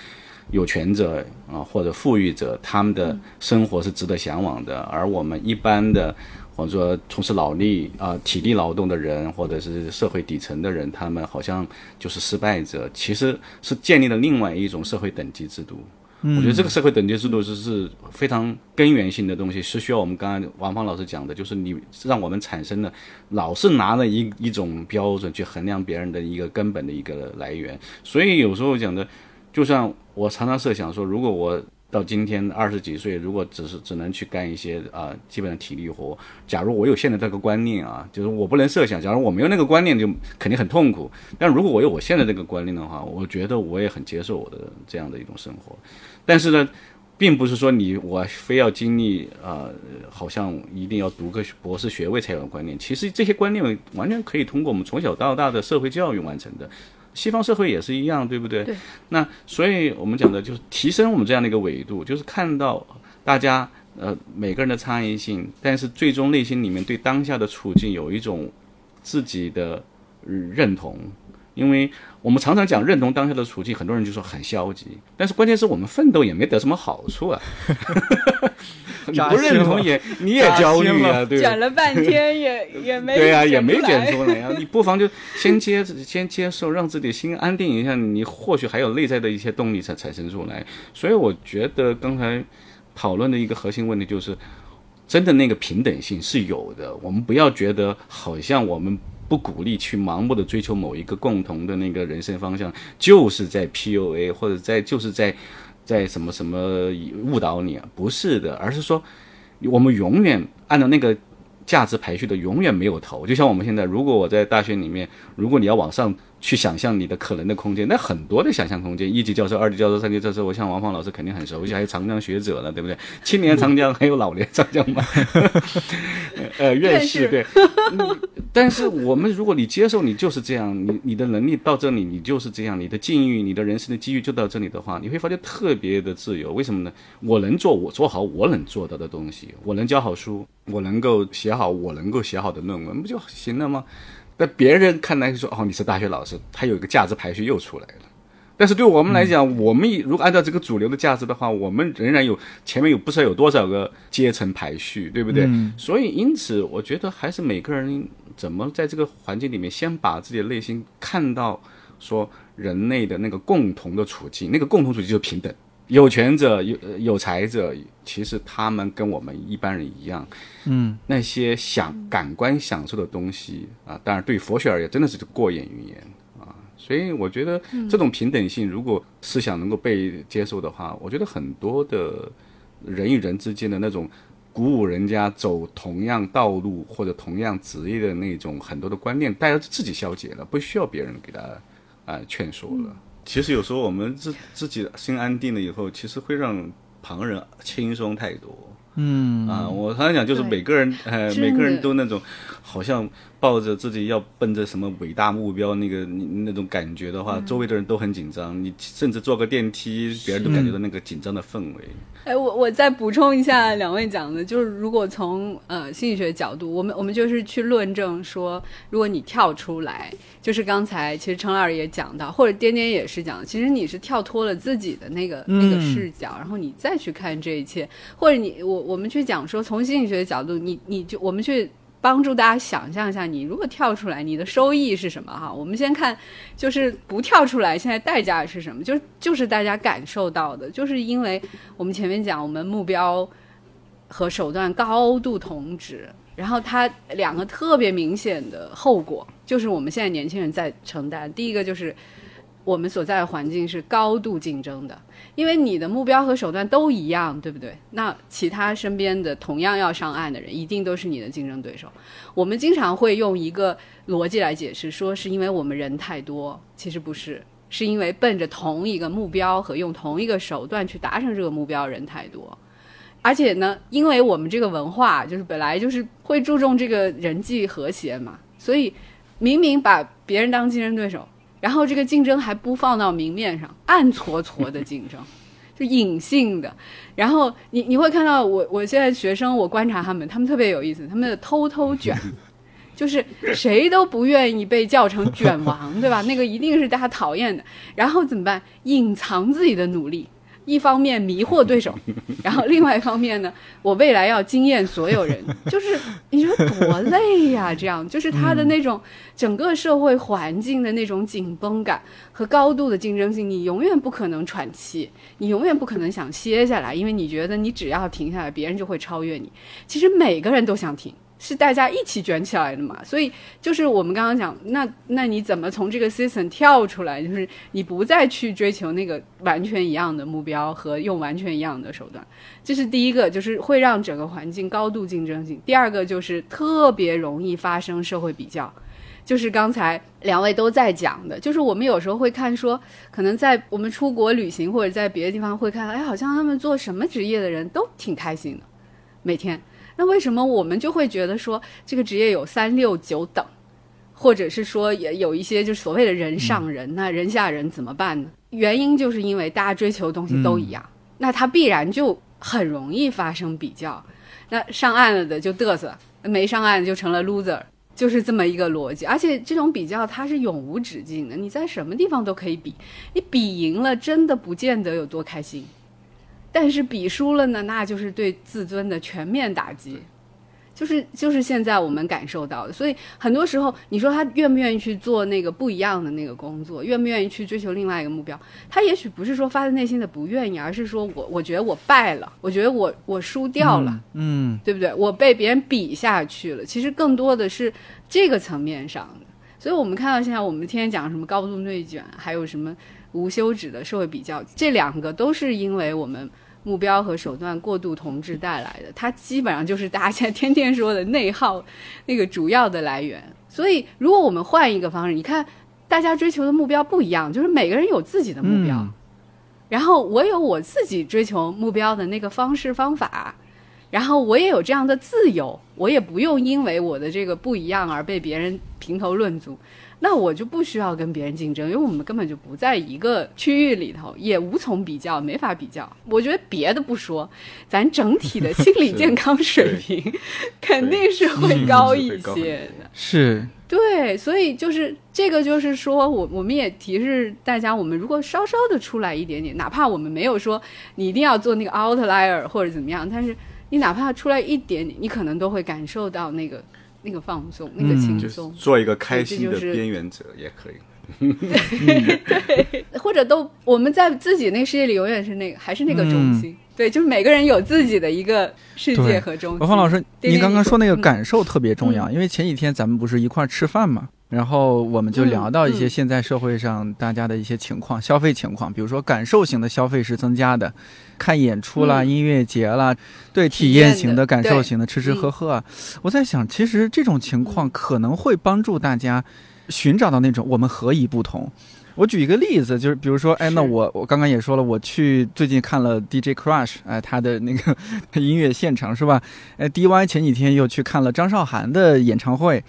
Speaker 3: 有权者啊或者富裕者，他们的生活是值得向往的，而我们一般的或者说从事脑力啊体力劳动的人，或者是社会底层的人，他们好像就是失败者，其实是建立了另外一种社会等级制度。我觉得这个社会等级制度是是非常根源性的东西，是需要我们刚刚王芳老师讲的，就是你让我们产生的老是拿了一一种标准去衡量别人的一个根本的一个来源。所以有时候讲的，就像我常常设想说，如果我到今天二十几岁，如果只是只能去干一些啊基本的体力活，假如我有现在这个观念啊，就是我不能设想，假如我没有那个观念，就肯定很痛苦。但如果我有我现在这个观念的话，我觉得我也很接受我的这样的一种生活。但是呢，并不是说你我非要经历啊，好像一定要读个博士学位才有观念。其实这些观念完全可以通过我们从小到大的社会教育完成的。西方社会也是一样，对不对？
Speaker 2: 对。
Speaker 3: 那所以我们讲的就是提升我们这样的一个维度，就是看到大家呃每个人的差异性，但是最终内心里面对当下的处境有一种自己的认同。因为我们常常讲认同当下的处境，很多人就说很消极，但是关键是我们奋斗也没得什么好处啊。你不认同也 你也焦虑啊，对
Speaker 2: 卷了半天也也没
Speaker 3: 对啊，也没卷出来啊。你不妨就先接先接受，让自己心安定一下，你或许还有内在的一些动力才产生出来。所以我觉得刚才讨论的一个核心问题就是，真的那个平等性是有的。我们不要觉得好像我们。不鼓励去盲目的追求某一个共同的那个人生方向，就是在 PUA 或者在就是在在什么什么误导你啊？不是的，而是说我们永远按照那个价值排序的，永远没有头。就像我们现在，如果我在大学里面，如果你要往上。去想象你的可能的空间，那很多的想象空间，一级教授、二级教授、三级教授，我像王芳老师肯定很熟悉，还有长江学者了，对不对？青年长江还有老年长江嘛？呃，院士对。但是我们如果你接受你就是这样，你你的能力到这里，你就是这样，你的境遇、你的人生的机遇就到这里的话，你会发现特别的自由。为什么呢？我能做我做好我能做到的东西，我能教好书，我能够写好我能够写好的论文，不就行了吗？在别人看来说，哦，你是大学老师，他有一个价值排序又出来了。但是对我们来讲，我们如果按照这个主流的价值的话，我们仍然有前面有不知道有多少个阶层排序，对不对？所以因此，我觉得还是每个人怎么在这个环境里面，先把自己的内心看到说人类的那个共同的处境，那个共同处境就是平等。有权者、有有才者，其实他们跟我们一般人一样，
Speaker 1: 嗯，
Speaker 3: 那些享感官享受的东西啊，当然对佛学而言，真的是过眼云烟啊。所以我觉得这种平等性，如果思想能够被接受的话，我觉得很多的人与人之间的那种鼓舞人家走同样道路或者同样职业的那种很多的观念，大家自己消解了，不需要别人给他啊劝说了。其实有时候我们自自己心安定了以后，其实会让旁人轻松太多。
Speaker 1: 嗯。
Speaker 3: 啊，我常常讲，就是每个人，呃，每个人都那种好像抱着自己要奔着什么伟大目标那个你那种感觉的话，周围的人都很紧张，你甚至坐个电梯，别人都感觉到那个紧张的氛围。
Speaker 2: 哎，我我再补充一下两位讲的，就是如果从呃心理学角度，我们我们就是去论证说，如果你跳出来，就是刚才其实陈老师也讲到，或者颠颠也是讲，其实你是跳脱了自己的那个那个视角，然后你再去看这一切，或者你我我们去讲说，从心理学的角度，你你就我们去。帮助大家想象一下，你如果跳出来，你的收益是什么？哈，我们先看，就是不跳出来，现在代价是什么？就就是大家感受到的，就是因为我们前面讲，我们目标和手段高度同质，然后它两个特别明显的后果，就是我们现在年轻人在承担。第一个就是。我们所在的环境是高度竞争的，因为你的目标和手段都一样，对不对？那其他身边的同样要上岸的人，一定都是你的竞争对手。我们经常会用一个逻辑来解释，说是因为我们人太多，其实不是，是因为奔着同一个目标和用同一个手段去达成这个目标人太多。而且呢，因为我们这个文化就是本来就是会注重这个人际和谐嘛，所以明明把别人当竞争对手。然后这个竞争还不放到明面上，暗搓搓的竞争，就隐性的。然后你你会看到我我现在学生，我观察他们，他们特别有意思，他们偷偷卷，就是谁都不愿意被叫成卷王，对吧？那个一定是大家讨厌的。然后怎么办？隐藏自己的努力。一方面迷惑对手，然后另外一方面呢，我未来要惊艳所有人，就是你说多累呀！这样就是他的那种整个社会环境的那种紧绷感和高度的竞争性，你永远不可能喘气，你永远不可能想歇下来，因为你觉得你只要停下来，别人就会超越你。其实每个人都想停。是大家一起卷起来的嘛，所以就是我们刚刚讲，那那你怎么从这个 system 跳出来？就是你不再去追求那个完全一样的目标和用完全一样的手段，这是第一个，就是会让整个环境高度竞争性。第二个就是特别容易发生社会比较，就是刚才两位都在讲的，就是我们有时候会看说，可能在我们出国旅行或者在别的地方会看，哎，好像他们做什么职业的人都挺开心的，每天。那为什么我们就会觉得说这个职业有三六九等，或者是说也有一些就是所谓的人上人，那人下人怎么办呢？原因就是因为大家追求的东西都一样，那它必然就很容易发生比较。那上岸了的就嘚瑟，没上岸就成了 loser，就是这么一个逻辑。而且这种比较它是永无止境的，你在什么地方都可以比，你比赢了真的不见得有多开心。但是比输了呢，那就是对自尊的全面打击，就是就是现在我们感受到的。所以很多时候，你说他愿不愿意去做那个不一样的那个工作，愿不愿意去追求另外一个目标？他也许不是说发自内心的不愿意，而是说我我觉得我败了，我觉得我我输掉了，
Speaker 1: 嗯，
Speaker 2: 对不对？我被别人比下去了。其实更多的是这个层面上的。所以我们看到现在我们天天讲什么高度内卷，还有什么。无休止的社会比较，这两个都是因为我们目标和手段过度同质带来的。它基本上就是大家现在天天说的内耗那个主要的来源。所以，如果我们换一个方式，你看，大家追求的目标不一样，就是每个人有自己的目标，然后我有我自己追求目标的那个方式方法，然后我也有这样的自由，我也不用因为我的这个不一样而被别人评头论足。那我就不需要跟别人竞争，因为我们根本就不在一个区域里头，也无从比较，没法比较。我觉得别的不说，咱整体的心理健康水平肯定是会高一些的。
Speaker 1: 是，
Speaker 2: 对，所以就是这个，就是说我我们也提示大家，我们如果稍稍的出来一点点，哪怕我们没有说你一定要做那个 outlier 或者怎么样，但是你哪怕出来一点点，你可能都会感受到那个。那个放松，那个轻松，
Speaker 3: 做一个开心的边缘者也可以。
Speaker 2: 对，或者都我们在自己那个世界里，永远是那个，还是那个中心。对，就是每个人有自己的一个世界和中心。
Speaker 1: 王芳老师，你刚刚说那个感受特别重要，因为前几天咱们不是一块儿吃饭嘛？然后我们就聊到一些现在社会上大家的一些情况、消费情况，比如说感受型的消费是增加的，看演出啦、音乐节啦，对体验型的、感受型的吃吃喝喝啊。我在想，其实这种情况可能会帮助大家寻找到那种我们何以不同。我举一个例子，就是比如说，哎，那我我刚刚也说了，我去最近看了 DJ Crush，哎，他的那个 音乐现场是吧？哎，DY 前几天又去看了张韶涵的演唱会。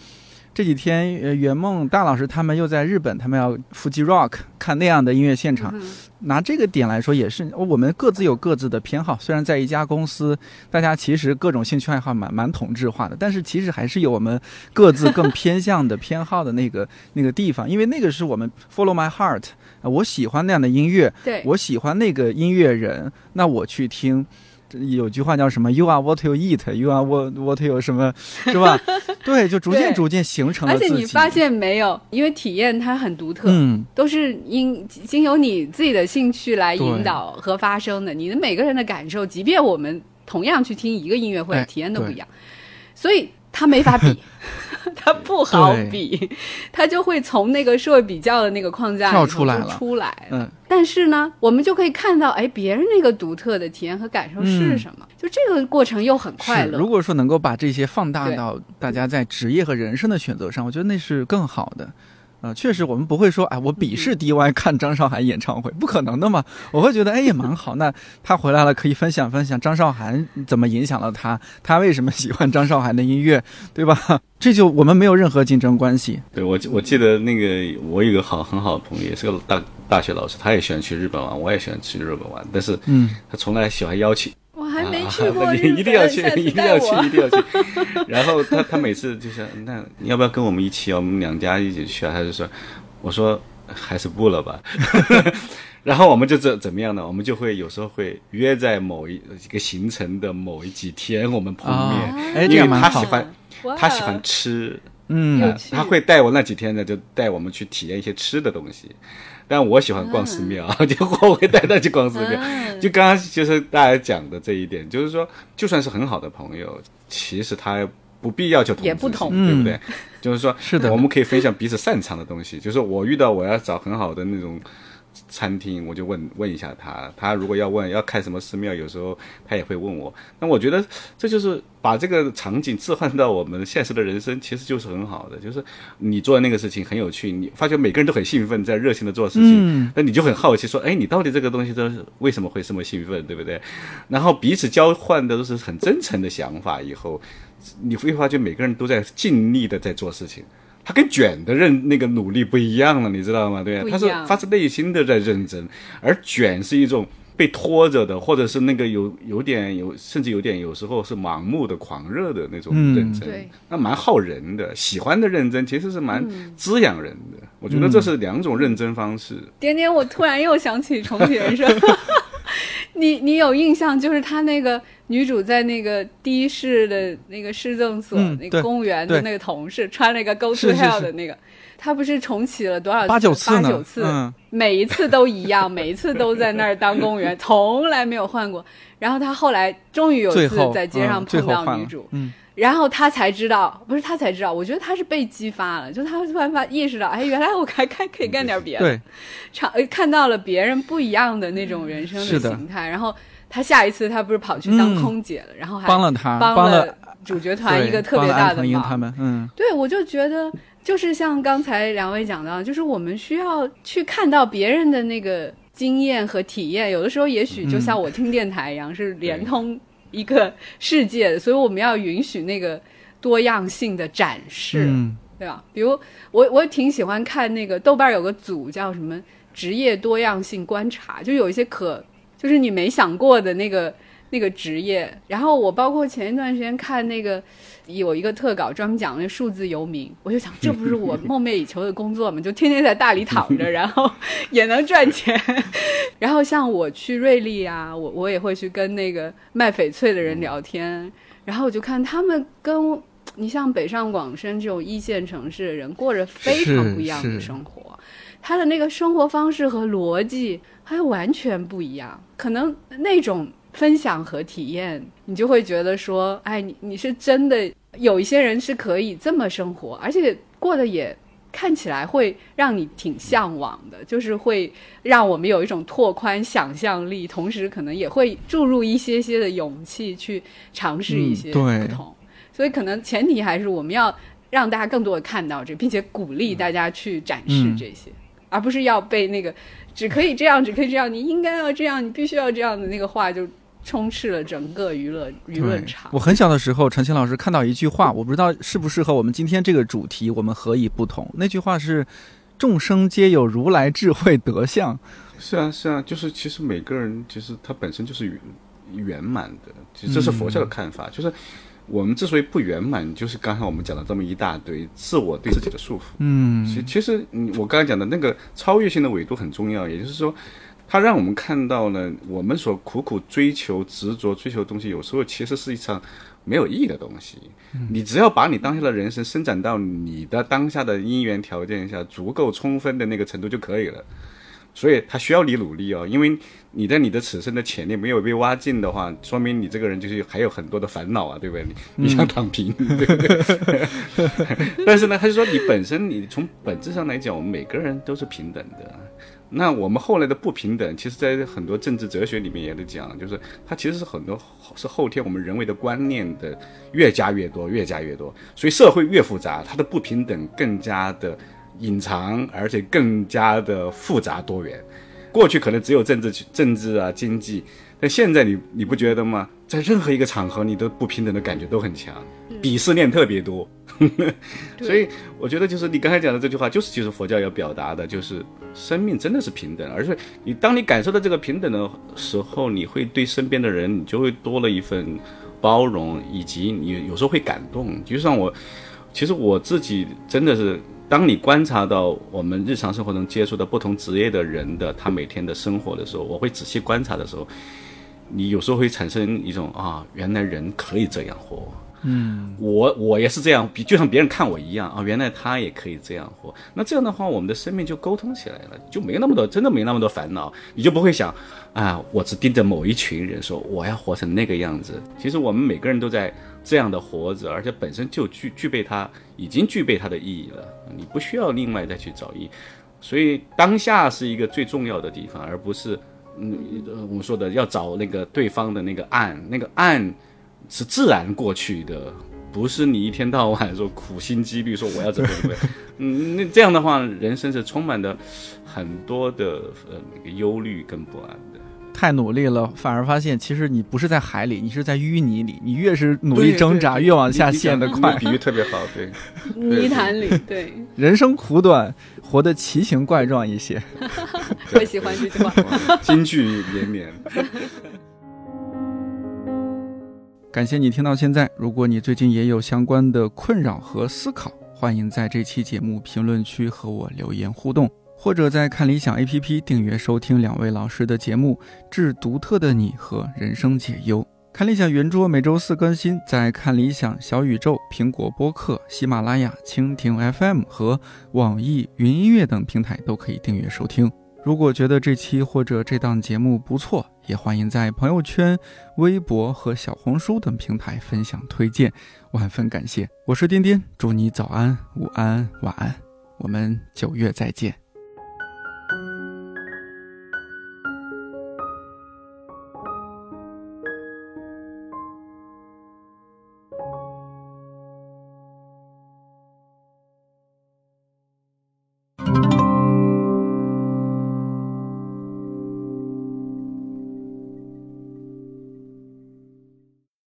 Speaker 1: 这几天呃圆梦大老师他们又在日本，他们要 Fuji Rock 看那样的音乐现场。拿这个点来说，也是我们各自有各自的偏好。虽然在一家公司，大家其实各种兴趣爱好蛮蛮同质化的，但是其实还是有我们各自更偏向的偏好的那个 那个地方，因为那个是我们 Follow my heart，我喜欢那样的音乐，
Speaker 2: 对
Speaker 1: 我喜欢那个音乐人，那我去听。有句话叫什么？You are what you eat. You are what what you 什么，是吧？对，就逐渐逐渐形成了
Speaker 2: 而且你发现没有？因为体验它很独特，嗯，都是因经由你自己的兴趣来引导和发生的。你的每个人的感受，即便我们同样去听一个音乐会，体验都不一样，所以它没法比。它不好比，它就会从那个社会比较的那个框架
Speaker 1: 跳出来
Speaker 2: 了。出来，
Speaker 1: 嗯。
Speaker 2: 但是呢，我们就可以看到，哎，别人那个独特的体验和感受是什么？就这个过程又很快乐。
Speaker 1: 如果说能够把这些放大到大家在职业和人生的选择上，我觉得那是更好的。啊，确实，我们不会说，哎，我鄙视 DY 看张韶涵演唱会，不可能的嘛。我会觉得，哎，也蛮好。那他回来了，可以分享分享张韶涵怎么影响了他，他为什么喜欢张韶涵的音乐，对吧？这就我们没有任何竞争关系。
Speaker 3: 对我，我记得那个，我有个好很好的朋友，也是个大大学老师，他也喜欢去日本玩，我也喜欢去日本玩，但是，嗯，他从来喜欢邀请。
Speaker 2: 我还没去过
Speaker 3: 一定要去，一定要去，一定要去。然后他他每次就是，那你要不要跟我们一起？我们两家一起去啊？他就说，我说还是不了吧。然后我们就怎怎么样呢？我们就会有时候会约在某一一个行程的某一几天，我们碰面，因为他喜欢他喜欢吃，
Speaker 1: 嗯，
Speaker 3: 他会带我那几天呢，就带我们去体验一些吃的东西。但我喜欢逛寺庙，就我会带他去逛寺庙。就刚刚就是大家讲的这一点，就是说，就算是很好的朋友，其实他不必要求同，
Speaker 2: 也不同，
Speaker 3: 对不对？就是说，
Speaker 1: 是的，
Speaker 3: 我们可以分享彼此擅长的东西。就是我遇到我要找很好的那种。餐厅，我就问问一下他，他如果要问要看什么寺庙，有时候他也会问我。那我觉得这就是把这个场景置换到我们现实的人生，其实就是很好的。就是你做的那个事情很有趣，你发觉每个人都很兴奋，在热情的做事情，那你就很好奇说，哎，你到底这个东西都是为什么会这么兴奋，对不对？然后彼此交换的都是很真诚的想法，以后你会发觉每个人都在尽力的在做事情。他跟卷的认那个努力不一样了，你知道吗？对，他是发自内心的在认真，而卷是一种被拖着的，或者是那个有有点有，甚至有点有时候是盲目的狂热的那种认真，那蛮耗人的。喜欢的认真其实是蛮滋养人的，我觉得这是两种认真方式。
Speaker 2: 点点，我突然又想起重启人生。你你有印象，就是他那个女主在那个的士的那个市政所那个公务员的那个同事，穿了一个 Go to Hell 的那个，他不是重启了多少
Speaker 1: 八九
Speaker 2: 次？八九次，每一次都一样，每一次都在那儿当公务员，从来没有换过。然后他后来终于有一次在街上碰到女主，嗯。然后他才知道，不是他才知道，我觉得他是被激发了，就他突然发意识到，哎，原来我还还可以干点别的，
Speaker 1: 对，
Speaker 2: 尝看到了别人不一样的那种人生的形态。然后他下一次他不是跑去当空姐了，然后还
Speaker 1: 帮了他，
Speaker 2: 帮
Speaker 1: 了
Speaker 2: 主角团一个特别大的
Speaker 1: 忙。他们，嗯，
Speaker 2: 对，我就觉得就是像刚才两位讲到，就是我们需要去看到别人的那个经验和体验，有的时候也许就像我听电台一样，是连通。一个世界，所以我们要允许那个多样性的展示，对吧？比如我我挺喜欢看那个豆瓣有个组叫什么职业多样性观察，就有一些可就是你没想过的那个那个职业。然后我包括前一段时间看那个有一个特稿专门讲那数字游民，我就想这不是我梦寐以求的工作吗？就天天在大理躺着，然后也能赚钱。然后像我去瑞丽啊，我我也会去跟那个卖翡翠的人聊天，然后我就看他们跟你像北上广深这种一线城市的人过着非常不一样的生活，他的那个生活方式和逻辑还完全不一样。可能那种分享和体验，你就会觉得说，哎，你你是真的有一些人是可以这么生活，而且过得也。看起来会让你挺向往的，就是会让我们有一种拓宽想象力，同时可能也会注入一些些的勇气去尝试一些不同。所以可能前提还是我们要让大家更多的看到这，并且鼓励大家去展示这些，而不是要被那个只可以这样，只可以这样，你应该要这样，你必须要这样的那个话就充斥了整个娱乐舆论场。
Speaker 1: 我很小的时候，陈清老师看到一句话，我不知道适不适合我们今天这个主题，我们何以不同？那句话是“众生皆有如来智慧德相”。
Speaker 3: 是啊，是啊，就是其实每个人其实他本身就是圆圆满的，其实这是佛教的看法，就是我们之所以不圆满，就是刚才我们讲了这么一大堆自我对自己的束缚。
Speaker 1: 嗯，
Speaker 3: 其其实我刚才讲的那个超越性的维度很重要，也就是说。它让我们看到了我们所苦苦追求、执着追求的东西，有时候其实是一场没有意义的东西。你只要把你当下的人生伸展到你的当下的因缘条件下足够充分的那个程度就可以了。所以他需要你努力哦，因为你在你的此生的潜力没有被挖尽的话，说明你这个人就是还有很多的烦恼啊，对不对？你你想躺平，对不对？但是呢，他就说你本身你从本质上来讲，我们每个人都是平等的。那我们后来的不平等，其实，在很多政治哲学里面也都讲，就是它其实是很多是后天我们人为的观念的越加越多，越加越多，所以社会越复杂，它的不平等更加的隐藏，而且更加的复杂多元。过去可能只有政治、政治啊、经济，但现在你你不觉得吗？在任何一个场合，你的不平等的感觉都很强，鄙视链特别多。所以我觉得，就是你刚才讲的这句话，就是其实佛教要表达的，就是生命真的是平等。而且你当你感受到这个平等的时候，你会对身边的人，你就会多了一份包容，以及你有时候会感动。就像我，其实我自己真的是。当你观察到我们日常生活中接触的不同职业的人的他每天的生活的时候，我会仔细观察的时候，你有时候会产生一种啊，原来人可以这样活。
Speaker 1: 嗯，
Speaker 3: 我我也是这样，比就像别人看我一样啊，原来他也可以这样活。那这样的话，我们的生命就沟通起来了，就没那么多，真的没那么多烦恼，你就不会想啊，我只盯着某一群人说我要活成那个样子。其实我们每个人都在。这样的活着，而且本身就具具备它，已经具备它的意义了。你不需要另外再去找意义，所以当下是一个最重要的地方，而不是嗯，我们说的要找那个对方的那个岸，那个岸是自然过去的，不是你一天到晚说苦心积虑说我要怎么怎么。嗯，那这样的话，人生是充满的很多的呃那个忧虑跟不安。
Speaker 1: 太努力了，反而发现其实你不是在海里，你是在淤泥里。你越是努力挣扎，越往下陷得快。
Speaker 3: 比喻特别好，对。
Speaker 2: 泥潭里，对。
Speaker 1: 人生苦短，活得奇形怪状一些。
Speaker 2: 我喜欢这句话。
Speaker 3: 金句连绵。
Speaker 1: 感谢你听到现在。如果你最近也有相关的困扰和思考，欢迎在这期节目评论区和我留言互动。或者在看理想 APP 订阅收听两位老师的节目《致独特的你》和《人生解忧》。看理想圆桌每周四更新，在看理想小宇宙、苹果播客、喜马拉雅、蜻蜓 FM 和网易云音乐等平台都可以订阅收听。如果觉得这期或者这档节目不错，也欢迎在朋友圈、微博和小红书等平台分享推荐，万分感谢。我是颠颠，祝你早安、午安、晚安，我们九月再见。